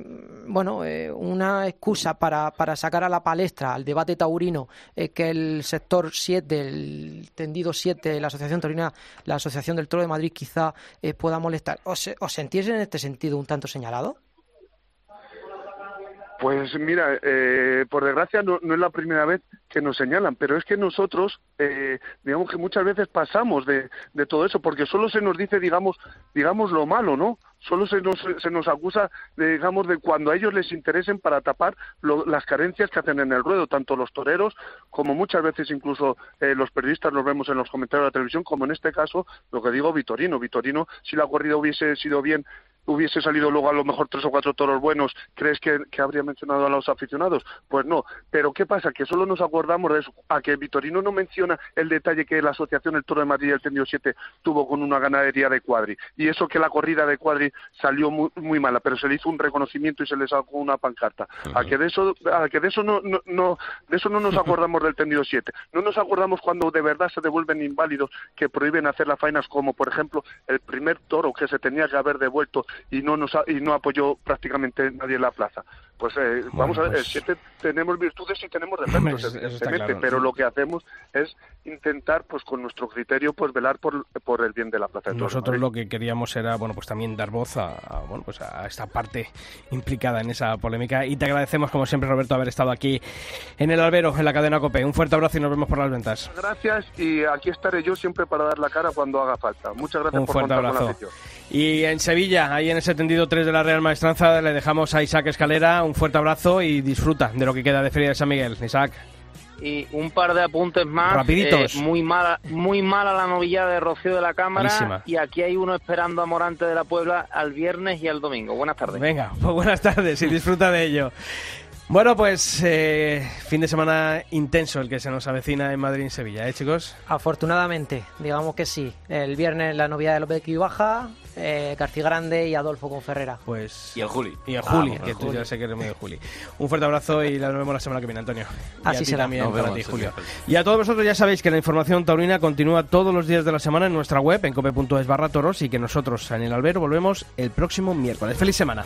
bueno, eh, una excusa para, para sacar a la palestra, al debate taurino, eh, que el sector 7, el tendido 7, la Asociación Taurina, la Asociación del Toro de Madrid quizá eh, pueda molestar. ¿Os, ¿Os sentís en este sentido un tanto señalado? Pues mira, eh, por desgracia no, no es la primera vez que nos señalan, pero es que nosotros, eh, digamos que muchas veces pasamos de, de todo eso, porque solo se nos dice, digamos, digamos lo malo, ¿no? Solo se nos, se nos acusa, de, digamos, de cuando a ellos les interesen para tapar lo- las carencias que hacen en el ruedo, tanto los toreros como muchas veces incluso eh, los periodistas los vemos en los comentarios de la televisión, como en este caso, lo que digo, Vitorino. Vitorino, si la corrida hubiese sido bien hubiese salido luego a lo mejor tres o cuatro toros buenos, ¿crees que, que habría mencionado a los aficionados? Pues no. Pero ¿qué pasa? Que solo nos acordamos de eso. A que Vitorino no menciona el detalle que la Asociación El Toro de Madrid y el Tendido 7 tuvo con una ganadería de cuadri. Y eso que la corrida de cuadri salió muy, muy mala, pero se le hizo un reconocimiento y se le sacó una pancarta. A que de eso, a que de eso no, no, no- de eso no nos [laughs] acordamos del Tendido 7. No nos acordamos cuando de verdad se devuelven inválidos que prohíben hacer las faenas, como por ejemplo el primer toro que se tenía que haber devuelto y no nos y no apoyó prácticamente nadie en la plaza. Pues eh, vamos a ver, el 7 tenemos virtudes y tenemos defectos, evidentemente, claro. pero lo que hacemos es intentar, pues con nuestro criterio, pues velar por, por el bien de la plaza de Nosotros lo que queríamos era, bueno, pues también dar voz a, a, bueno, pues a esta parte implicada en esa polémica y te agradecemos como siempre Roberto haber estado aquí en el albero, en la cadena Cope. Un fuerte abrazo y nos vemos por las ventas. Gracias y aquí estaré yo siempre para dar la cara cuando haga falta. Muchas gracias Un por fuerte contar con la abrazo. Y en Sevilla, ahí en ese tendido 3 de la Real Maestranza, le dejamos a Isaac Escalera un fuerte abrazo y disfruta de lo que queda de Feria de San Miguel. Isaac. Y un par de apuntes más. Rapiditos. Eh, muy mala, muy mala la novillada de Rocío de la Cámara. Y aquí hay uno esperando a Morante de la Puebla al viernes y al domingo. Buenas tardes. Venga, [laughs] pues buenas tardes y disfruta de ello. Bueno, pues eh, fin de semana intenso el que se nos avecina en Madrid y en Sevilla, ¿eh, chicos? Afortunadamente, digamos que sí. El viernes la novia de López y Baja, eh, García Grande y Adolfo con Ferrera. Pues... Y el Juli. Y el Juli, Vamos, que el tú Juli. ya sé que eres muy de Juli. Un fuerte abrazo y nos vemos la semana que viene, Antonio. Y Así a ti será. también Nos para vemos ti, Julio. Y a todos vosotros ya sabéis que la información taurina continúa todos los días de la semana en nuestra web, en cope.es barra toros, y que nosotros en el albero volvemos el próximo miércoles. ¡Feliz semana!